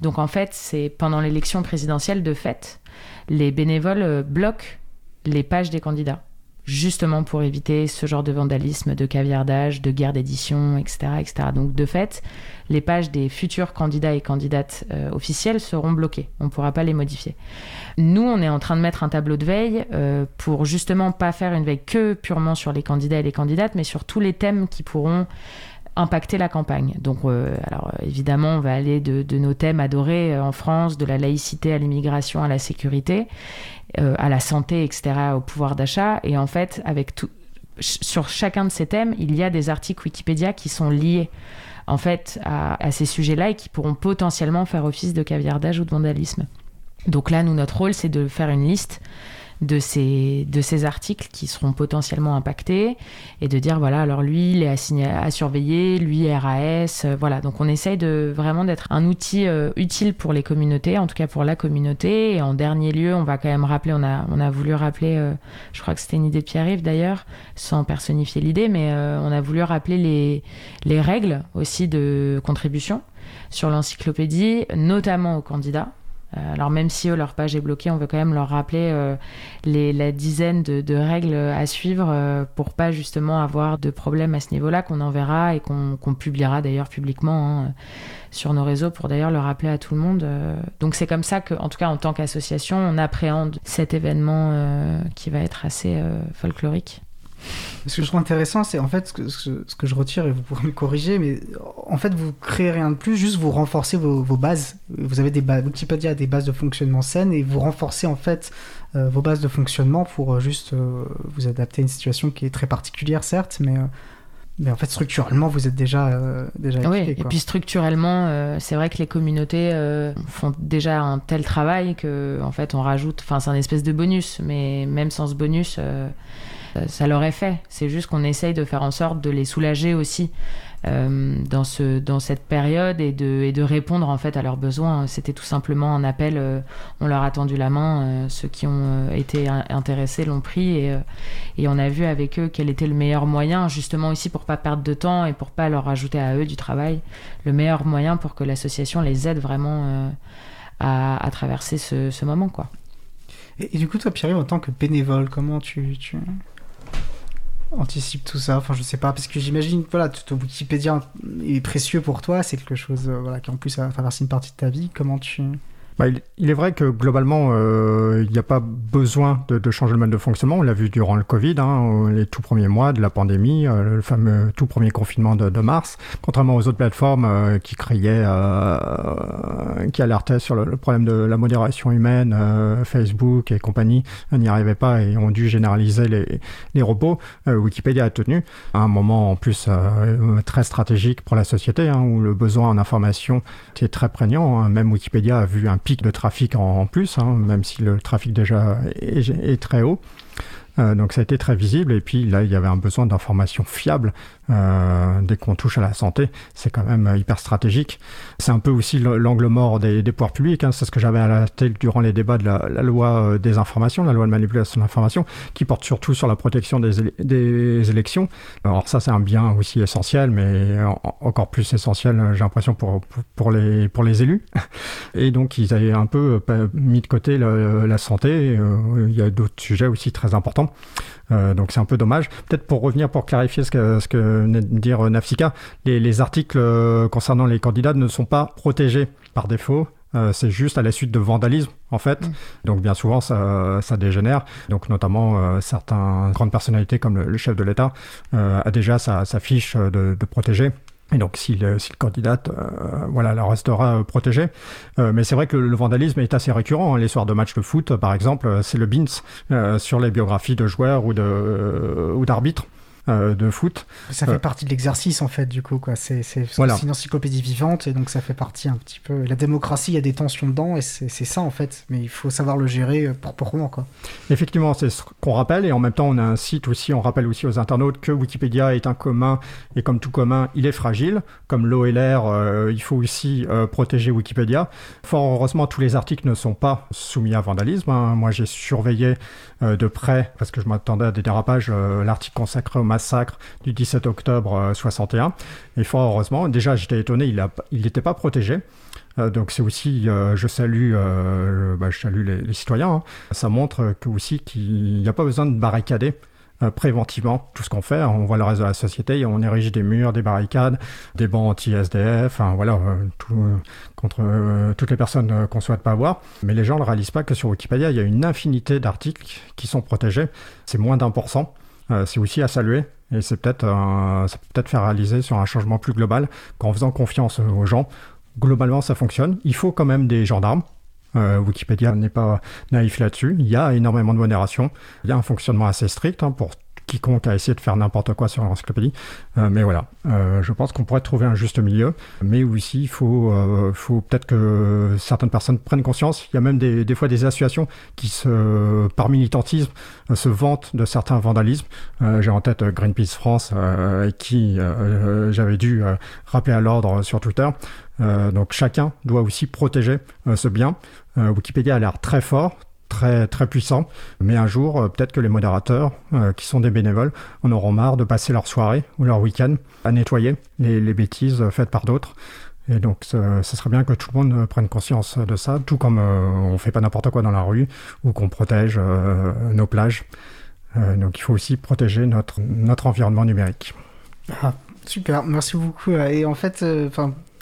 Donc en fait, c'est pendant l'élection présidentielle de fait, les bénévoles bloquent les pages des candidats justement pour éviter ce genre de vandalisme, de caviardage, de guerre d'édition, etc., etc. Donc de fait, les pages des futurs candidats et candidates euh, officiels seront bloquées. On ne pourra pas les modifier. Nous, on est en train de mettre un tableau de veille euh, pour justement pas faire une veille que purement sur les candidats et les candidates, mais sur tous les thèmes qui pourront impacter la campagne. Donc, euh, alors évidemment, on va aller de, nos thèmes adorés en France, de la laïcité à l'immigration, à la sécurité, à la santé, etc., au pouvoir d'achat. Et en fait, avec tout, sur chacun de ces thèmes, il y a des articles Wikipédia qui sont liés en fait à, ces sujets-là et qui pourront potentiellement faire office de caviardage ou de vandalisme. Donc là, nous, notre rôle, c'est de faire une liste de ces, de ces articles qui seront potentiellement impactés et de dire voilà alors lui il est assigné à surveiller lui RAS euh, voilà. Donc on essaye de vraiment d'être un outil euh, utile pour les communautés en tout cas pour la communauté. Et en dernier lieu on va quand même rappeler on a on a voulu rappeler euh, je crois que c'était une idée de Pierre-Yves d'ailleurs sans personnifier l'idée mais on a voulu rappeler les les règles aussi de contribution sur l'encyclopédie notamment aux candidats alors même si eux, leur page est bloquée, on veut quand même leur rappeler euh, les, la dizaine de, règles à suivre euh, pour pas justement avoir de problème à ce niveau-là, qu'on enverra et qu'on publiera d'ailleurs publiquement hein, sur nos réseaux pour d'ailleurs le rappeler à tout le monde. donc c'est comme ça que, en tout cas en tant qu'association, on appréhende cet événement qui va être assez folklorique. Ce que je trouve intéressant, c'est en fait ce que, ce que, je retire, et vous pourrez me corriger, mais en fait, vous créez rien de plus, juste vous renforcez vos, vos bases. Vous avez des bases, Wikipédia a des bases de fonctionnement saines, et vous renforcez en fait euh, vos bases de fonctionnement pour euh, juste euh, vous adapter à une situation qui est très particulière, certes, mais. mais en fait, structurellement, vous êtes déjà, déjà Oui, et puis structurellement, c'est vrai que les communautés font déjà un tel travail que, en fait, on rajoute. Enfin, c'est un espèce de bonus, mais même sans ce bonus, ça leur est fait. C'est juste qu'on essaye de faire en sorte de les soulager aussi. Euh, dans, ce, dans cette période et de, et de répondre en fait à leurs besoins. C'était tout simplement un appel, euh, on leur a tendu la main, euh, ceux qui ont été intéressés l'ont pris et, et, on a vu avec eux quel était le meilleur moyen, justement aussi pour pas perdre de temps et pour pas leur ajouter à eux du travail, le meilleur moyen pour que l'association les aide vraiment à, traverser ce, moment. quoi. Et, du coup, toi, Pierre, en tant que bénévole, comment tu anticipe tout ça Enfin, je sais pas, parce que j'imagine, voilà, ton Wikipédia est précieux pour toi, c'est quelque chose euh, voilà, qui en plus a traversé une partie de ta vie. Comment tu. Bah, il, est vrai que globalement, euh, il n'y a pas besoin de, changer le mode de fonctionnement. On l'a vu durant le Covid, hein, les tout premiers mois de la pandémie, euh, le fameux tout premier confinement de, mars. Contrairement aux autres plateformes euh, qui criaient, qui alertaient sur le, problème de la modération humaine, Facebook et compagnie n'y arrivaient pas et ont dû généraliser les, les robots, Wikipédia a tenu à un moment en plus très stratégique pour la société, hein, où le besoin en information était très prégnant. Hein. Même Wikipédia a vu un pic de trafic en, plus, hein, même si le trafic déjà est très haut. Euh, donc ça a été très visible et puis là il y avait un besoin d'informations fiables euh, dès qu'on touche à la santé, c'est quand même euh, hyper stratégique. C'est un peu aussi l'angle mort des, pouvoirs publics, hein. c'est ce que j'avais à la tête durant les débats de la, loi des informations, la loi de manipulation de l'information, qui porte surtout sur la protection des, élections. Alors ça c'est un bien aussi essentiel, mais encore plus essentiel j'ai l'impression pour, les, élus. [laughs] Et donc ils avaient un peu mis de côté la santé, il y a d'autres sujets aussi très importants euh, donc c'est un peu dommage. Peut-être pour revenir, pour clarifier ce que, dire Nafsika, les, articles euh, concernant les candidats ne sont pas protégés par défaut. Euh, c'est juste à la suite de vandalisme, en fait. Mm. Donc, bien souvent, ça, ça dégénère. Donc, notamment, certaines grandes personnalités, comme le, chef de l'État, a déjà sa, fiche de, de protéger. Et donc, si le, si le candidat, euh, voilà, la restera euh, protégée. Euh, mais c'est vrai que le, vandalisme est assez récurrent. Hein. Les soirs de matchs de foot, par exemple, c'est le BINS sur les biographies de joueurs ou d'arbitres. Euh, de foot. Ça fait euh, partie de l'exercice en fait du coup quoi. C'est une encyclopédie vivante et donc ça fait partie un petit peu. La démocratie, il y a des tensions dedans et c'est ça en fait. Mais il faut savoir le gérer euh, proprement quoi. Effectivement, c'est ce qu'on rappelle et en même temps on a un site aussi. On rappelle aussi aux internautes que Wikipédia est un commun et comme tout commun, il est fragile. Comme l'eau et l'air, il faut aussi protéger Wikipédia. Fort heureusement, tous les articles ne sont pas soumis à vandalisme. Hein. Moi, j'ai surveillé de près parce que je m'attendais à des dérapages l'article consacré au massacre du 17 octobre 61. Euh, Et fort heureusement, déjà j'étais étonné, il n'était pas protégé. Euh, donc c'est aussi, euh, je salue, bah, je salue les, citoyens. Hein. Ça montre que aussi qu'il n'y a pas besoin de barricader préventivement tout ce qu'on fait. On voit le reste de la société, on érige des murs, des barricades, des bancs anti-SDF, enfin voilà, tout, contre toutes les personnes qu'on souhaite pas voir. Mais les gens ne réalisent pas que sur Wikipédia, il y a une infinité d'articles qui sont protégés. C'est moins d'un pour cent. Euh, c'est aussi à saluer. Et c'est peut-être, euh, ça peut peut-être faire réaliser sur un changement plus global qu'en faisant confiance aux gens, globalement ça fonctionne. Il faut quand même des gendarmes. Euh, Wikipédia n'est pas naïf là-dessus. Il y a énormément de modération. Il y a un fonctionnement assez strict hein, pour quiconque a essayé de faire n'importe quoi sur l'encyclopédie. Euh, mais voilà, euh, je pense qu'on pourrait trouver un juste milieu. Mais aussi, il faut, euh, peut-être que certaines personnes prennent conscience. Il y a même des, fois des associations qui, par militantisme, se vantent de certains vandalismes. J'ai en tête Greenpeace France, qui j'avais dû rappeler à l'ordre sur Twitter. donc chacun doit aussi protéger ce bien. Wikipédia a l'air très fort, très, très puissant. Mais un jour, euh, peut-être que les modérateurs, euh, qui sont des bénévoles, en auront marre de passer leur soirée ou leur week-end à nettoyer les, bêtises faites par d'autres. Et donc, ce, serait bien que tout le monde prenne conscience de ça, tout comme euh, on ne fait pas n'importe quoi dans la rue ou qu'on protège nos plages. donc, il faut aussi protéger notre, notre environnement numérique. Ah, super, merci beaucoup. Et en fait,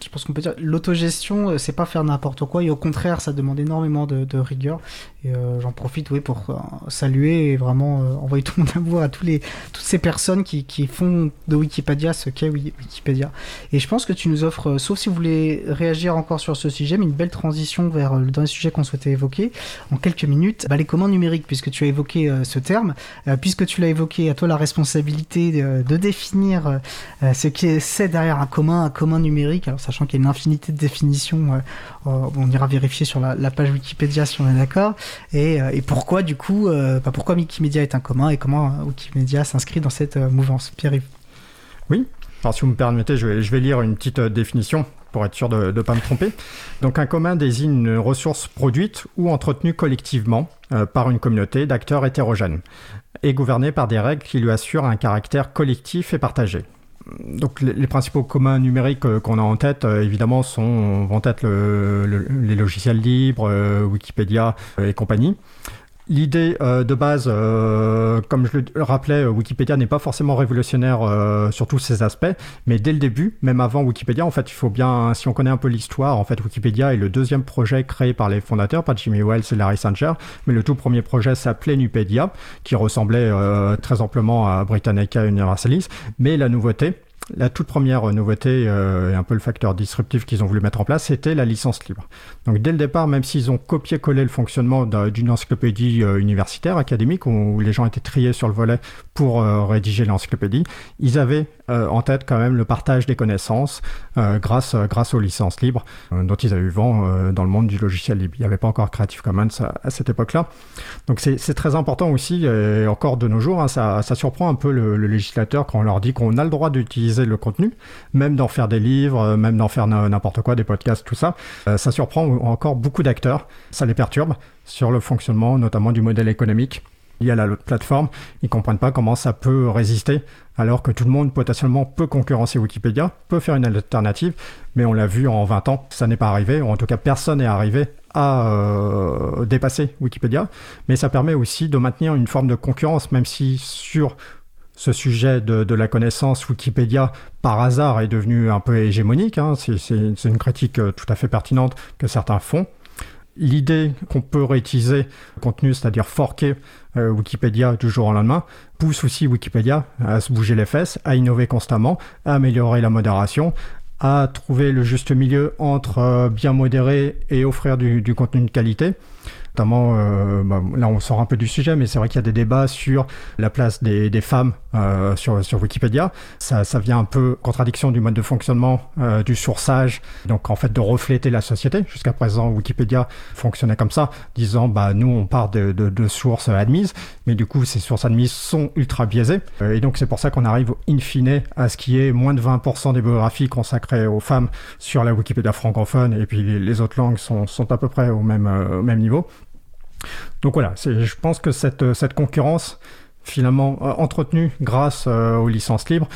je pense qu'on peut dire l'autogestion, c'est pas faire n'importe quoi, et au contraire, ça demande énormément de, de rigueur. Et euh, j'en profite oui, pour euh, saluer et vraiment euh, envoyer tout mon [laughs] amour à tous les, toutes ces personnes qui, qui font de Wikipédia ce qu'est Wikipédia. Et je pense que tu nous offres, sauf si vous voulez réagir encore sur ce sujet, mais une belle transition vers le dernier sujet qu'on souhaitait évoquer en quelques minutes, bah, les commandes numériques, puisque tu as évoqué ce terme, puisque tu l'as évoqué, à toi la responsabilité de, de définir ce qui c'est derrière un commun, un commun numérique. Alors sachant qu'il y a une infinité de définitions. on ira vérifier sur la, page Wikipédia si on est d'accord. Et, pourquoi, du coup, bah, pourquoi Wikimedia est un commun et comment Wikimedia s'inscrit dans cette mouvance Pierre-Yves? Oui, alors si vous me permettez, je vais, je vais lire une petite définition pour être sûr de ne pas me tromper. Donc un commun désigne une ressource produite ou entretenue collectivement euh, par une communauté d'acteurs hétérogènes et gouvernée par des règles qui lui assurent un caractère collectif et partagé. Donc les, principaux communs numériques euh, qu'on a en tête, euh, évidemment, sont, vont être les logiciels libres, Wikipédia et compagnie. L'idée euh, de base, euh, comme je le rappelais, Wikipédia n'est pas forcément révolutionnaire euh, sur tous ces aspects, mais dès le début, même avant Wikipédia, en fait, il faut bien, si on connaît un peu l'histoire, en fait, Wikipédia est le deuxième projet créé par les fondateurs, pas Jimmy Wells et Larry Sanger, mais le tout premier projet s'appelait Nupedia, qui ressemblait très amplement à Britannica Universalis, mais la nouveauté, la toute première nouveauté euh, et un peu le facteur disruptif qu'ils ont voulu mettre en place, c'était la licence libre. Donc dès le départ, même s'ils ont copié-collé le fonctionnement d'une encyclopédie euh, universitaire, académique, où les gens étaient triés sur le volet pour euh, rédiger l'encyclopédie, ils avaient en tête quand même le partage des connaissances grâce, grâce aux licences libres dont ils avaient eu vent dans le monde du logiciel libre. Il n'y avait pas encore Creative Commons à, cette époque-là. Donc c'est très important aussi, et encore de nos jours, hein, ça, surprend un peu le législateur quand on leur dit qu'on a le droit d'utiliser le contenu, même d'en faire des livres, euh, même d'en faire n'importe quoi, des podcasts, tout ça. Euh, ça surprend encore beaucoup d'acteurs, ça les perturbe sur le fonctionnement notamment du modèle économique lié à la plateforme. Ils comprennent pas comment ça peut résister alors que tout le monde potentiellement peut concurrencer Wikipédia, peut faire une alternative, mais on l'a vu en 20 ans, ça n'est pas arrivé, ou en tout cas personne n'est arrivé à euh, dépasser Wikipédia, mais ça permet aussi de maintenir une forme de concurrence, même si sur ce sujet de, la connaissance, Wikipédia, par hasard, est devenu un peu hégémonique. Hein. C'est une critique euh, tout à fait pertinente que certains font. L'idée qu'on peut réutiliser le contenu, c'est-à-dire forquer euh, Wikipédia du jour au lendemain, pousse aussi Wikipédia à se bouger les fesses, à innover constamment, à améliorer la modération, à trouver le juste milieu entre euh, bien modérer et offrir du contenu de qualité. Notamment, euh, bah, là on sort un peu du sujet, mais c'est vrai qu'il y a des débats sur la place des, des femmes euh, sur, sur Wikipédia. Ça, ça vient un peu contradiction du mode de fonctionnement euh, du sourçage, donc en fait de refléter la société. Jusqu'à présent, Wikipédia fonctionnait comme ça, disant bah nous on part de, de, de sources admises, mais du coup ces sources admises sont ultra biaisées, euh, et donc c'est pour ça qu'on arrive in fine à ce qui est moins de 20% des biographies consacrées aux femmes sur la Wikipédia francophone, et puis les, autres langues sont, à peu près au même, même niveau. Donc voilà, je pense que cette, concurrence, finalement euh, entretenue grâce euh, aux licences libres,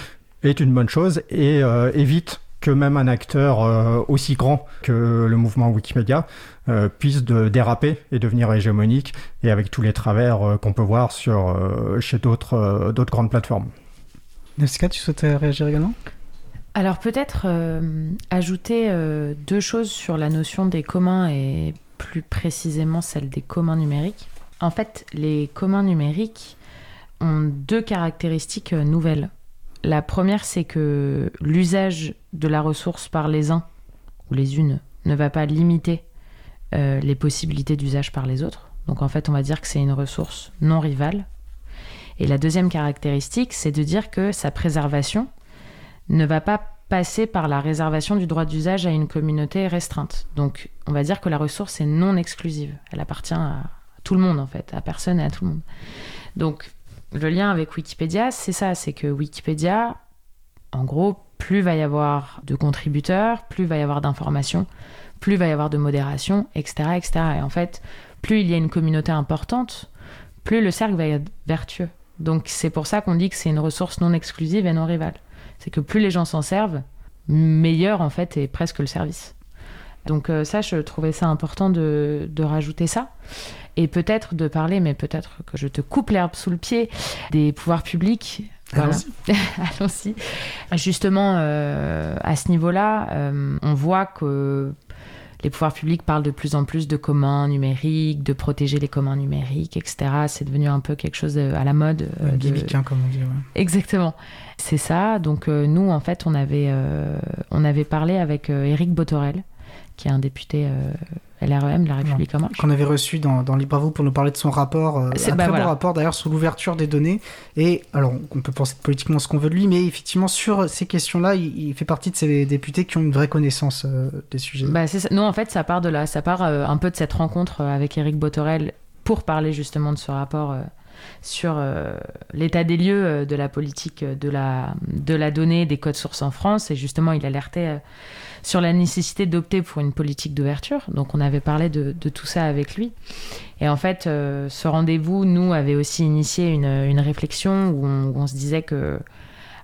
est une bonne chose et euh, évite que même un acteur aussi grand que le mouvement Wikimedia puisse de déraper et devenir hégémonique et avec tous les travers qu'on peut voir sur, chez d'autres grandes plateformes. Nefska, tu souhaitais réagir également? Alors peut-être ajouter deux choses sur la notion des communs et plus précisément celle des communs numériques. En fait, les communs numériques ont deux caractéristiques euh, nouvelles. La première, c'est que l'usage de la ressource par les uns ou les unes ne va pas limiter euh, les possibilités d'usage par les autres. Donc en fait, on va dire que c'est une ressource non rivale. Et la deuxième caractéristique, c'est de dire que sa préservation ne va pas passer par la réservation du droit d'usage à une communauté restreinte. Donc on va dire que la ressource est non exclusive. Elle appartient à tout le monde en fait, à personne et à tout le monde. Donc le lien avec Wikipédia, c'est ça, c'est que Wikipédia, en gros, plus va y avoir de contributeurs, plus va y avoir d'informations, plus va y avoir de modération, etc., etc. Et en fait, plus il y a une communauté importante, plus le cercle va être vertueux. Donc c'est pour ça qu'on dit que c'est une ressource non exclusive et non rivale. C'est que plus les gens s'en servent, meilleur en fait est presque le service. Donc euh, ça, je trouvais ça important de, de rajouter ça. Et peut-être de parler, mais peut-être que je te coupe l'herbe sous le pied, des pouvoirs publics. [laughs] Allons-y. Justement, euh, à ce niveau-là, euh, on voit que les pouvoirs publics parlent de plus en plus de communs numériques, de protéger les communs numériques, etc. C'est devenu un peu quelque chose à la mode. Euh, de... comme on dit. Exactement. C'est ça. Donc nous, en fait, on avait, on avait parlé avec Eric Botorel, qui est un député LREM, La République en marche. Qu'on avait reçu dans, dans Libre à vous pour nous parler de son rapport, un bah, très bon rapport d'ailleurs sur l'ouverture des données. Et alors, on peut penser politiquement ce qu'on veut de lui, mais effectivement, sur ces questions-là, il, fait partie de ces députés qui ont une vraie connaissance des sujets. Bah, ça. Non, en fait, ça part de là, ça part un peu de cette rencontre avec Éric Botorel pour parler justement de ce rapport sur euh, l'état des lieux euh, de la politique euh, de la, de la donnée des codes sources en France. Et justement, il alertait sur la nécessité d'opter pour une politique d'ouverture. Donc, on avait parlé de, tout ça avec lui. Et en fait, ce rendez-vous, nous, avait aussi initié une, réflexion où on, se disait que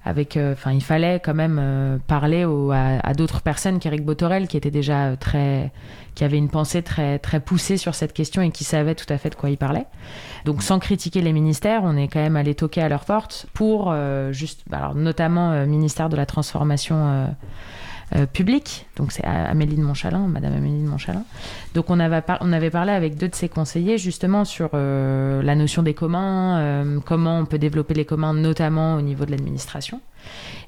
avec, enfin, il fallait quand même parler à, d'autres personnes qu'Éric Botorel, qui était déjà très, qui avait une pensée très très poussée sur cette question et qui savait tout à fait de quoi il parlait. Donc sans critiquer les ministères, on est quand même allé toquer à leur porte pour euh, juste, alors notamment euh, ministère de la transformation euh, publique, donc c'est Amélie de Montchalin, Madame Amélie de Montchalin. Donc on avait, parlé avec deux de ses conseillers justement sur la notion des communs, comment on peut développer les communs notamment au niveau de l'administration.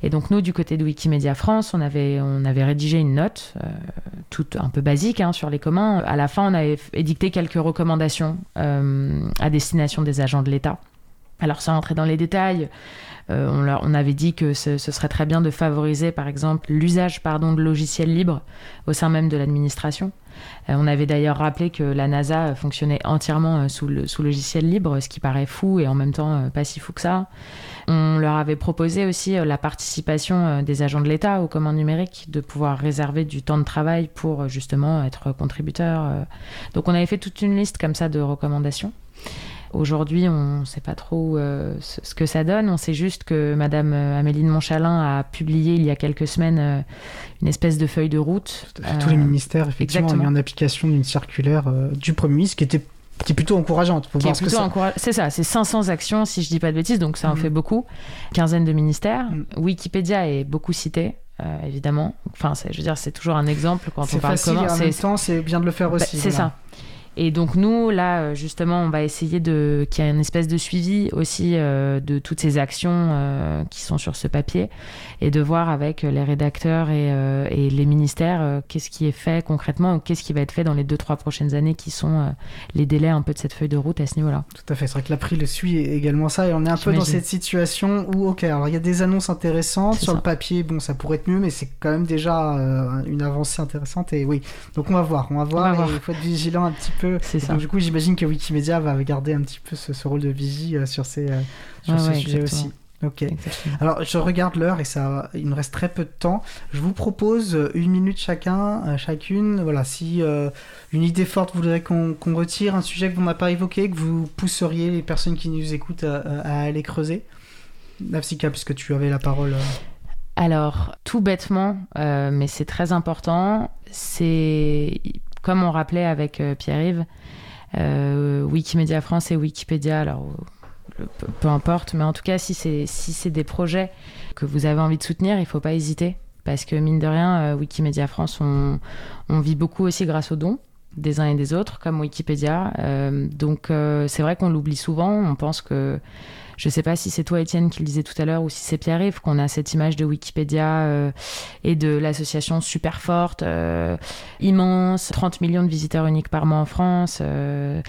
Et donc nous, du côté de Wikimedia France, on avait, rédigé une note, euh, toute un peu basique hein, sur les communs. À la fin, on avait édicté quelques recommandations euh, à destination des agents de l'État. Alors sans entrer dans les détails, euh, on, leur, avait dit que ce, serait très bien de favoriser, par exemple, l'usage pardon, de logiciels libres au sein même de l'administration. on avait d'ailleurs rappelé que la NASA fonctionnait entièrement sous, le, sous logiciel libre, ce qui paraît fou et en même temps pas si fou que ça. On leur avait proposé aussi euh, la participation euh, des agents de l'État au commun numérique, de pouvoir réserver du temps de travail pour euh, justement être contributeurs. Donc on avait fait toute une liste comme ça de recommandations. Aujourd'hui, on ne sait pas trop ce que ça donne. On sait juste que Madame Amélie de Montchalin a publié il y a quelques semaines une espèce de feuille de route. Tous les ministères, effectivement, ont mis en application d'une circulaire du Premier ministre qui était qui est plutôt encourageante. c'est ça, c'est 500 actions, si je dis pas de bêtises, donc ça en mm. fait beaucoup. Quinzaine de ministères. Mm. Wikipédia est beaucoup cité. Euh, évidemment. Enfin, je veux dire, c'est toujours un exemple quand on parle commun. En même temps, c'est bien de le faire bah, aussi. c'est ça. Et donc nous, là, euh, justement, on va essayer de qu'il y ait une espèce de suivi aussi euh, de toutes ces actions euh, qui sont sur ce papier et de voir avec les rédacteurs et, et les ministères qu'est-ce qui est fait concrètement ou qu'est-ce qui va être fait dans les deux trois prochaines années qui sont les délais un peu de cette feuille de route à ce niveau-là. Tout à fait. C'est vrai que l'April suit également ça et on est un peu dans cette situation où ok, alors il y a des annonces intéressantes sur le papier. Bon, ça pourrait être mieux, mais c'est quand même déjà une avancée intéressante et oui. Donc on va voir, on va voir. Il faut être vigilant un petit peu c'est ça. Donc, du coup, j'imagine que Wikimedia va garder un petit peu ce, rôle de vigie euh, sur ces, euh, sur ce sujet aussi. Ok. Alors, je regarde l'heure et ça, il nous reste très peu de temps. Je vous propose euh, une minute chacun, chacune. Voilà, si une idée forte vous voudrez qu'on retire, un sujet que vous n'avez pas évoqué, que vous pousseriez les personnes qui nous écoutent à, aller creuser. Nafsika, puisque tu avais la parole. Alors, tout bêtement, mais c'est très important, c'est comme on rappelait avec euh, Pierre-Yves, euh, Wikimedia France et Wikipédia, alors peu, importe, mais en tout cas, si c'est si des projets que vous avez envie de soutenir, il ne faut pas hésiter. Parce que mine de rien, euh, Wikimedia France, on, vit beaucoup aussi grâce aux dons des uns et des autres, comme Wikipédia. donc c'est vrai qu'on l'oublie souvent, on pense que je sais pas si c'est toi, Étienne, qui le disais tout à l'heure, ou si c'est Pierre-Yves, qu'on a cette image de Wikipédia euh, et de l'association super forte, euh, immense, 30 millions de visiteurs uniques par mois en France. Euh,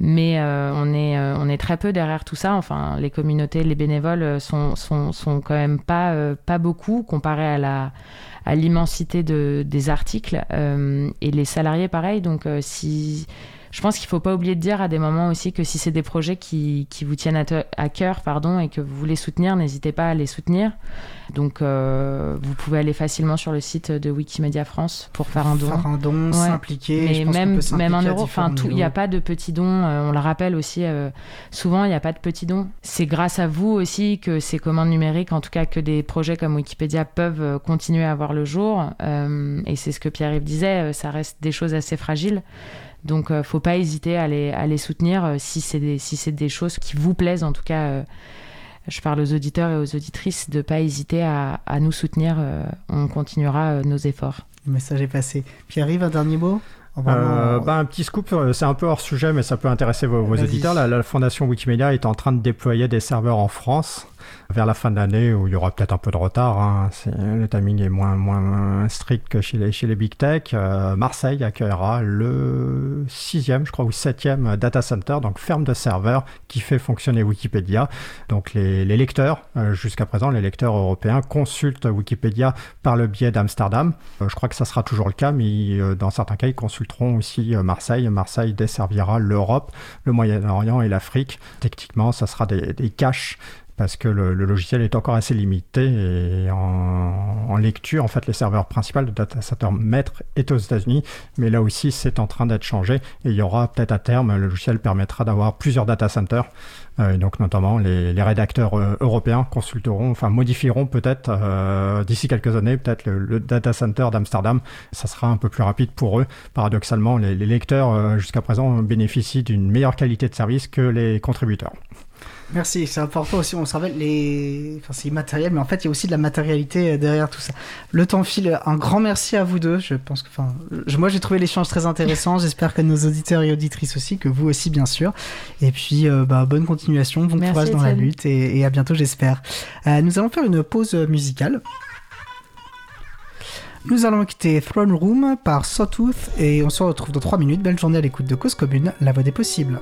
mais on, est, on est très peu derrière tout ça. Enfin, les communautés, les bénévoles sont, sont, sont quand même pas, pas beaucoup comparé à la à l'immensité de, des articles et les salariés pareil donc si je pense qu'il ne faut pas oublier de dire à des moments aussi que si c'est des projets qui, qui vous tiennent à, cœur pardon, et que vous voulez soutenir, n'hésitez pas à les soutenir. Donc, euh, vous pouvez aller facilement sur le site de Wikimedia France pour faire un don. Faire un don, s'impliquer. Mais même, même un euro, enfin, il n'y a pas de petits dons. Euh, on le rappelle aussi, euh, souvent, il n'y a pas de petits dons. C'est grâce à vous aussi que ces commandes numériques, en tout cas que des projets comme Wikipédia peuvent continuer à voir le jour. et c'est ce que Pierre-Yves disait, ça reste des choses assez fragiles. Donc, ne euh, faut pas hésiter à les, à les soutenir euh, si c'est des, si des choses qui vous plaisent. En tout cas, euh, je parle aux auditeurs et aux auditrices de ne pas hésiter à, nous soutenir. on continuera nos efforts. Le message est passé. Pierre-Yves, un dernier mot? Euh, bah, un petit scoop, c'est un peu hors sujet, mais ça peut intéresser vos, vos auditeurs. la, fondation Wikimedia est en train de déployer des serveurs en France vers la fin de l'année où il y aura peut-être un peu de retard. Hein. le timing est moins, strict que chez les, big tech. Euh, Marseille accueillera le sixième, je crois, ou septième data center, donc ferme de serveurs qui fait fonctionner Wikipédia. Donc les, lecteurs, euh, jusqu'à présent, les lecteurs européens consultent Wikipédia par le biais d'Amsterdam. Euh, je crois que ça sera toujours le cas, mais dans certains cas, ils consulteront aussi Marseille. Marseille desservira l'Europe, le Moyen-Orient et l'Afrique. Techniquement, ça sera des caches parce que le, logiciel est encore assez limité et en, lecture, en fait, les serveurs principaux de data center maître est aux États-Unis, mais là aussi, c'est en train d'être changé et il y aura peut-être à terme, le logiciel permettra d'avoir plusieurs data centers. Euh, donc notamment les, rédacteurs euh, européens consulteront, enfin modifieront peut-être euh, d'ici quelques années peut-être le, data center d'Amsterdam. Ça sera un peu plus rapide pour eux. Paradoxalement, les, les lecteurs jusqu'à présent bénéficient d'une meilleure qualité de service que les contributeurs. Merci, c'est important aussi. On se rappelle, les... enfin, c'est immatériel, mais en fait, il y a aussi de la matérialité euh, derrière tout ça. Le temps file. Un grand merci à vous deux. Je pense que, enfin, moi, j'ai trouvé l'échange très intéressant. J'espère que nos auditeurs et auditrices aussi, que vous aussi, bien sûr. Et puis, euh, bah, bonne continuation, bon courage dans la lutte et, à bientôt, j'espère. Euh, nous allons faire une pause musicale. Nous allons quitter Throne Room par Sawtooth et on se retrouve dans 3 minutes. Belle journée à l'écoute de Cause Commune, la voix des possibles.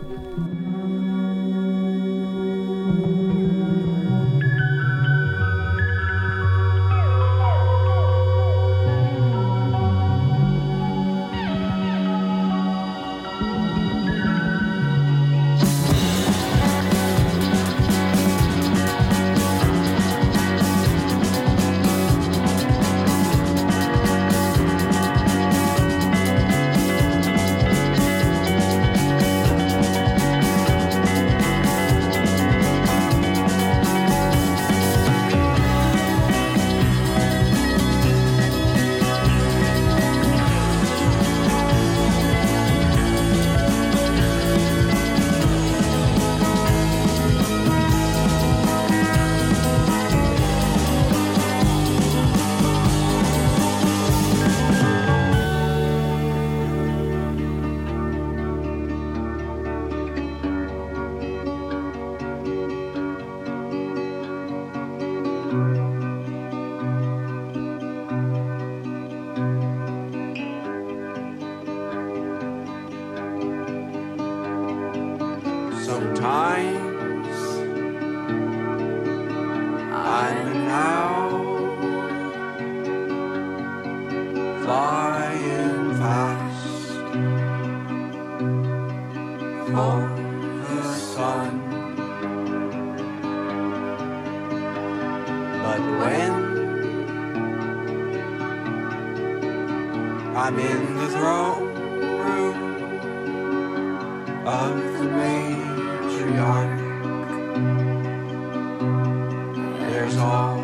of the matriarch. There's all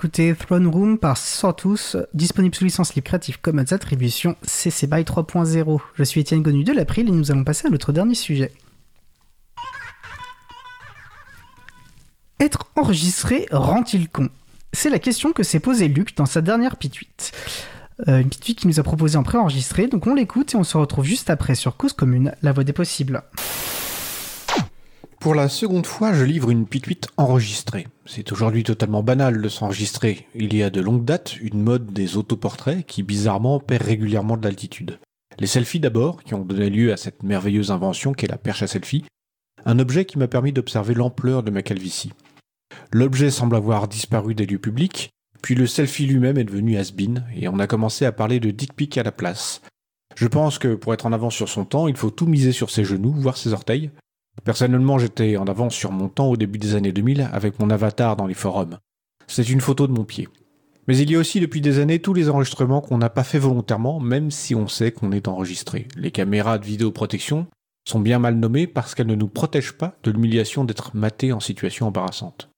d'écouter Throne Room par Sortus, disponible sous licence libre Creative Commons Attribution CC BY 3.0. Je suis Étienne Gonu de l'April et nous allons passer à notre dernier sujet. Être enregistré rend-il con? C'est la question que s'est posée Luc dans sa dernière pituite. Euh, une pituite qu'il nous a proposée en préenregistré, donc on l'écoute et on se retrouve juste après sur Cause Commune, la voix des possibles. Pour la seconde fois, je livre une pituite enregistrée. C'est aujourd'hui totalement banal de s'enregistrer. Il y a de longue date une mode des autoportraits qui bizarrement perd régulièrement de l'altitude. Les selfies d'abord, qui ont donné lieu à cette merveilleuse invention qu'est la perche à selfie, un objet qui m'a permis d'observer l'ampleur de ma calvitie. L'objet semble avoir disparu des lieux publics, puis le selfie lui-même est devenu has-been, et on a commencé à parler de dick pic à la place. Je pense que pour être en avance sur son temps, il faut tout miser sur ses genoux, voire ses orteils. Personnellement, j'étais en avance sur mon temps au début des années 2000 avec mon avatar dans les forums. C'est une photo de mon pied. Mais il y a aussi depuis des années tous les enregistrements qu'on n'a pas fait volontairement, même si on sait qu'on est enregistré. Les caméras de vidéoprotection sont bien mal nommées parce qu'elles ne nous protègent pas de l'humiliation d'être matés en situation embarrassante.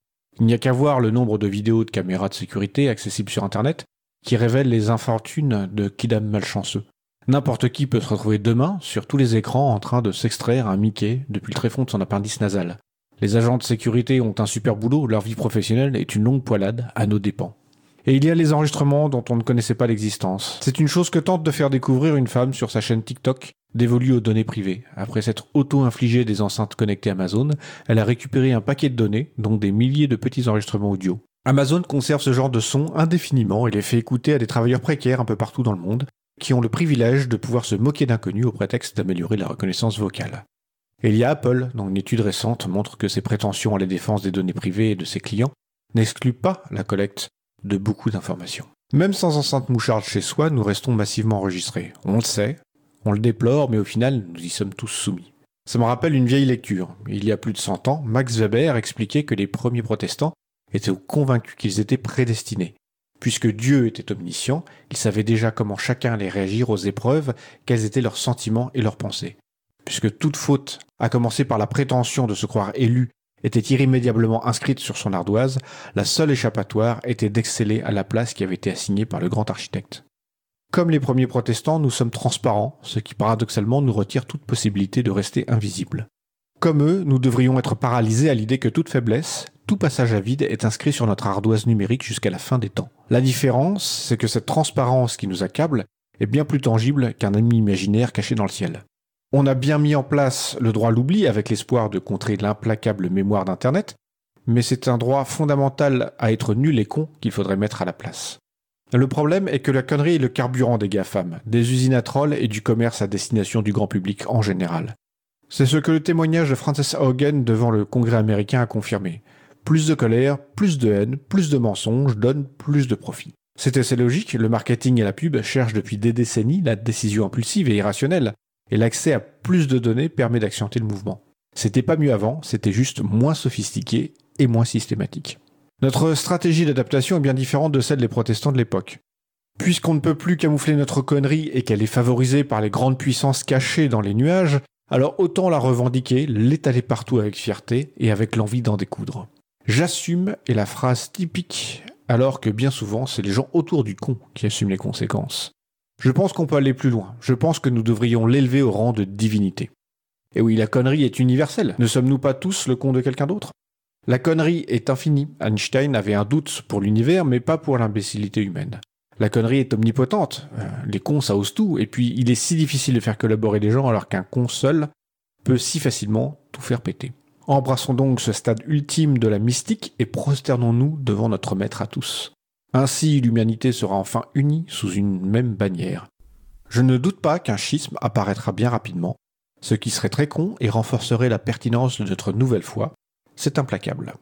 Il n'y a qu'à voir le nombre de vidéos de caméras de sécurité accessibles sur Internet qui révèlent les infortunes de kidam malchanceux. N'importe qui peut se retrouver demain sur tous les écrans en train de s'extraire un Mickey depuis le tréfonds de son appendice nasal. Les agents de sécurité ont un super boulot, leur vie professionnelle est une longue poilade à nos dépens. Et il y a les enregistrements dont on ne connaissait pas l'existence. C'est une chose que tente de faire découvrir une femme sur sa chaîne TikTok dévolue aux données privées. Après s'être auto-infligé des enceintes connectées Amazon, elle a récupéré un paquet de données, dont des milliers de petits enregistrements audio. Amazon conserve ce genre de son indéfiniment et les fait écouter à des travailleurs précaires un peu partout dans le monde, qui ont le privilège de pouvoir se moquer d'inconnus au prétexte d'améliorer la reconnaissance vocale. Et il y a Apple, dont une étude récente montre que ses prétentions à la défense des données privées et de ses clients n'excluent pas la collecte de beaucoup d'informations. Même sans enceinte moucharde chez soi, nous restons massivement enregistrés. On le sait, on le déplore, mais au final, nous y sommes tous soumis. Ça me rappelle une vieille lecture. Il y a plus de 100 ans, Max Weber expliquait que les premiers protestants étaient convaincus qu'ils étaient prédestinés. Puisque Dieu était omniscient, il savait déjà comment chacun allait réagir aux épreuves, quels étaient leurs sentiments et leurs pensées. Puisque toute faute, à commencer par la prétention de se croire élu était irrémédiablement inscrite sur son ardoise, la seule échappatoire était d'exceller à la place qui avait été assignée par le grand architecte. Comme les premiers protestants, nous sommes transparents, ce qui paradoxalement nous retire toute possibilité de rester invisibles. Comme eux, nous devrions être paralysés à l'idée que toute faiblesse, tout passage à vide est inscrit sur notre ardoise numérique jusqu'à la fin des temps. La différence, c'est que cette transparence qui nous accable est bien plus tangible qu'un ami imaginaire caché dans le ciel. On a bien mis en place le droit à l'oubli avec l'espoir de contrer l'implacable mémoire d'Internet, mais c'est un droit fondamental à être nul et con qu'il faudrait mettre à la place. Le problème est que la connerie est le carburant des GAFAM, des usines à trolls et du commerce à destination du grand public en général. C'est ce que le témoignage de Frances Hogan devant le Congrès américain a confirmé. Plus de colère, plus de haine, plus de mensonges donnent plus de profit. C'est assez logique, le marketing et la pub cherchent depuis des décennies la décision impulsive et irrationnelle, et l'accès à plus de données permet d'accentuer le mouvement. C'était pas mieux avant, c'était juste moins sophistiqué et moins systématique. Notre stratégie d'adaptation est bien différente de celle des protestants de l'époque. Puisqu'on ne peut plus camoufler notre connerie et qu'elle est favorisée par les grandes puissances cachées dans les nuages, alors autant la revendiquer, l'étaler partout avec fierté et avec l'envie d'en découdre. J'assume est la phrase typique, alors que bien souvent c'est les gens autour du con qui assument les conséquences. Je pense qu'on peut aller plus loin. Je pense que nous devrions l'élever au rang de divinité. Et oui, la connerie est universelle. Ne sommes-nous pas tous le con de quelqu'un d'autre? La connerie est infinie. Einstein avait un doute pour l'univers, mais pas pour l'imbécilité humaine. La connerie est omnipotente. Euh, les cons, ça ose tout. Et puis, il est si difficile de faire collaborer des gens alors qu'un con seul peut si facilement tout faire péter. Embrassons donc ce stade ultime de la mystique et prosternons-nous devant notre maître à tous. Ainsi l'humanité sera enfin unie sous une même bannière. Je ne doute pas qu'un schisme apparaîtra bien rapidement, ce qui serait très con et renforcerait la pertinence de notre nouvelle foi. C'est implacable.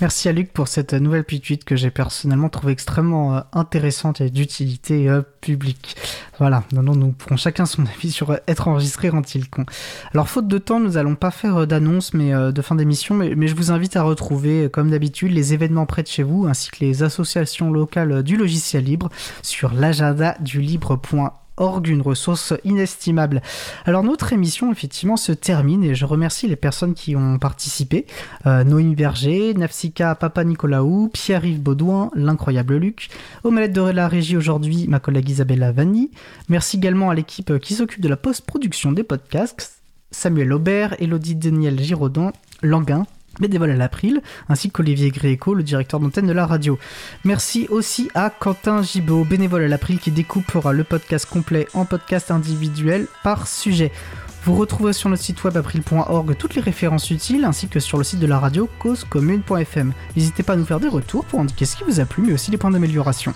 Merci à Luc pour cette nouvelle tweet que j'ai personnellement trouvé extrêmement euh, intéressante et d'utilité euh, publique. Voilà, maintenant nous pourrons chacun son [laughs] avis sur euh, être enregistré rend-il con. Alors faute de temps, nous allons pas faire d'annonce mais de fin d'émission, mais, mais, je vous invite à retrouver comme d'habitude les événements près de chez vous ainsi que les associations locales du logiciel libre sur l'agenda du libre.org org, une ressource inestimable. Alors notre émission effectivement se termine et je remercie les personnes qui ont participé. Euh, Noémie Berger, Nafsika Papa Nicolaou, Pierre-Yves Baudouin, l'incroyable Luc. Manettes de la régie aujourd'hui, ma collègue Isabella Vanni. Merci également à l'équipe qui s'occupe de la post-production des podcasts. Samuel Aubert, Elodie Daniel Giraudon, Languin, bénévole à l'April, ainsi qu'Olivier Gréco, le directeur d'antenne de la radio. Merci aussi à Quentin Gibaud, bénévole à l'April, qui découpera le podcast complet en podcast individuel par sujet. Vous retrouvez sur notre site web april.org toutes les références utiles ainsi que sur le site de la radio causecommune.fm. N'hésitez pas à nous faire des retours pour indiquer ce qui vous a plu mais aussi les points d'amélioration.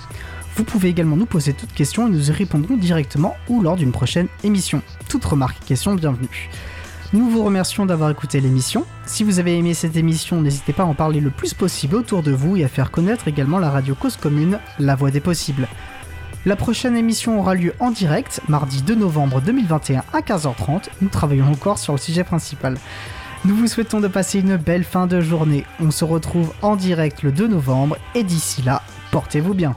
Vous pouvez également nous poser toutes questions et nous y répondrons directement ou lors d'une prochaine émission. Toute remarque et question bienvenue. Nous vous remercions d'avoir écouté l'émission. Si vous avez aimé cette émission, n'hésitez pas à en parler le plus possible autour de vous et à faire connaître également la radio Cause Commune, la voix des possibles. La prochaine émission aura lieu en direct, mardi 2 novembre 2021 à 15h30. Nous travaillons encore sur le sujet principal. Nous vous souhaitons de passer une belle fin de journée. On se retrouve en direct le 2 novembre et d'ici là, portez-vous bien.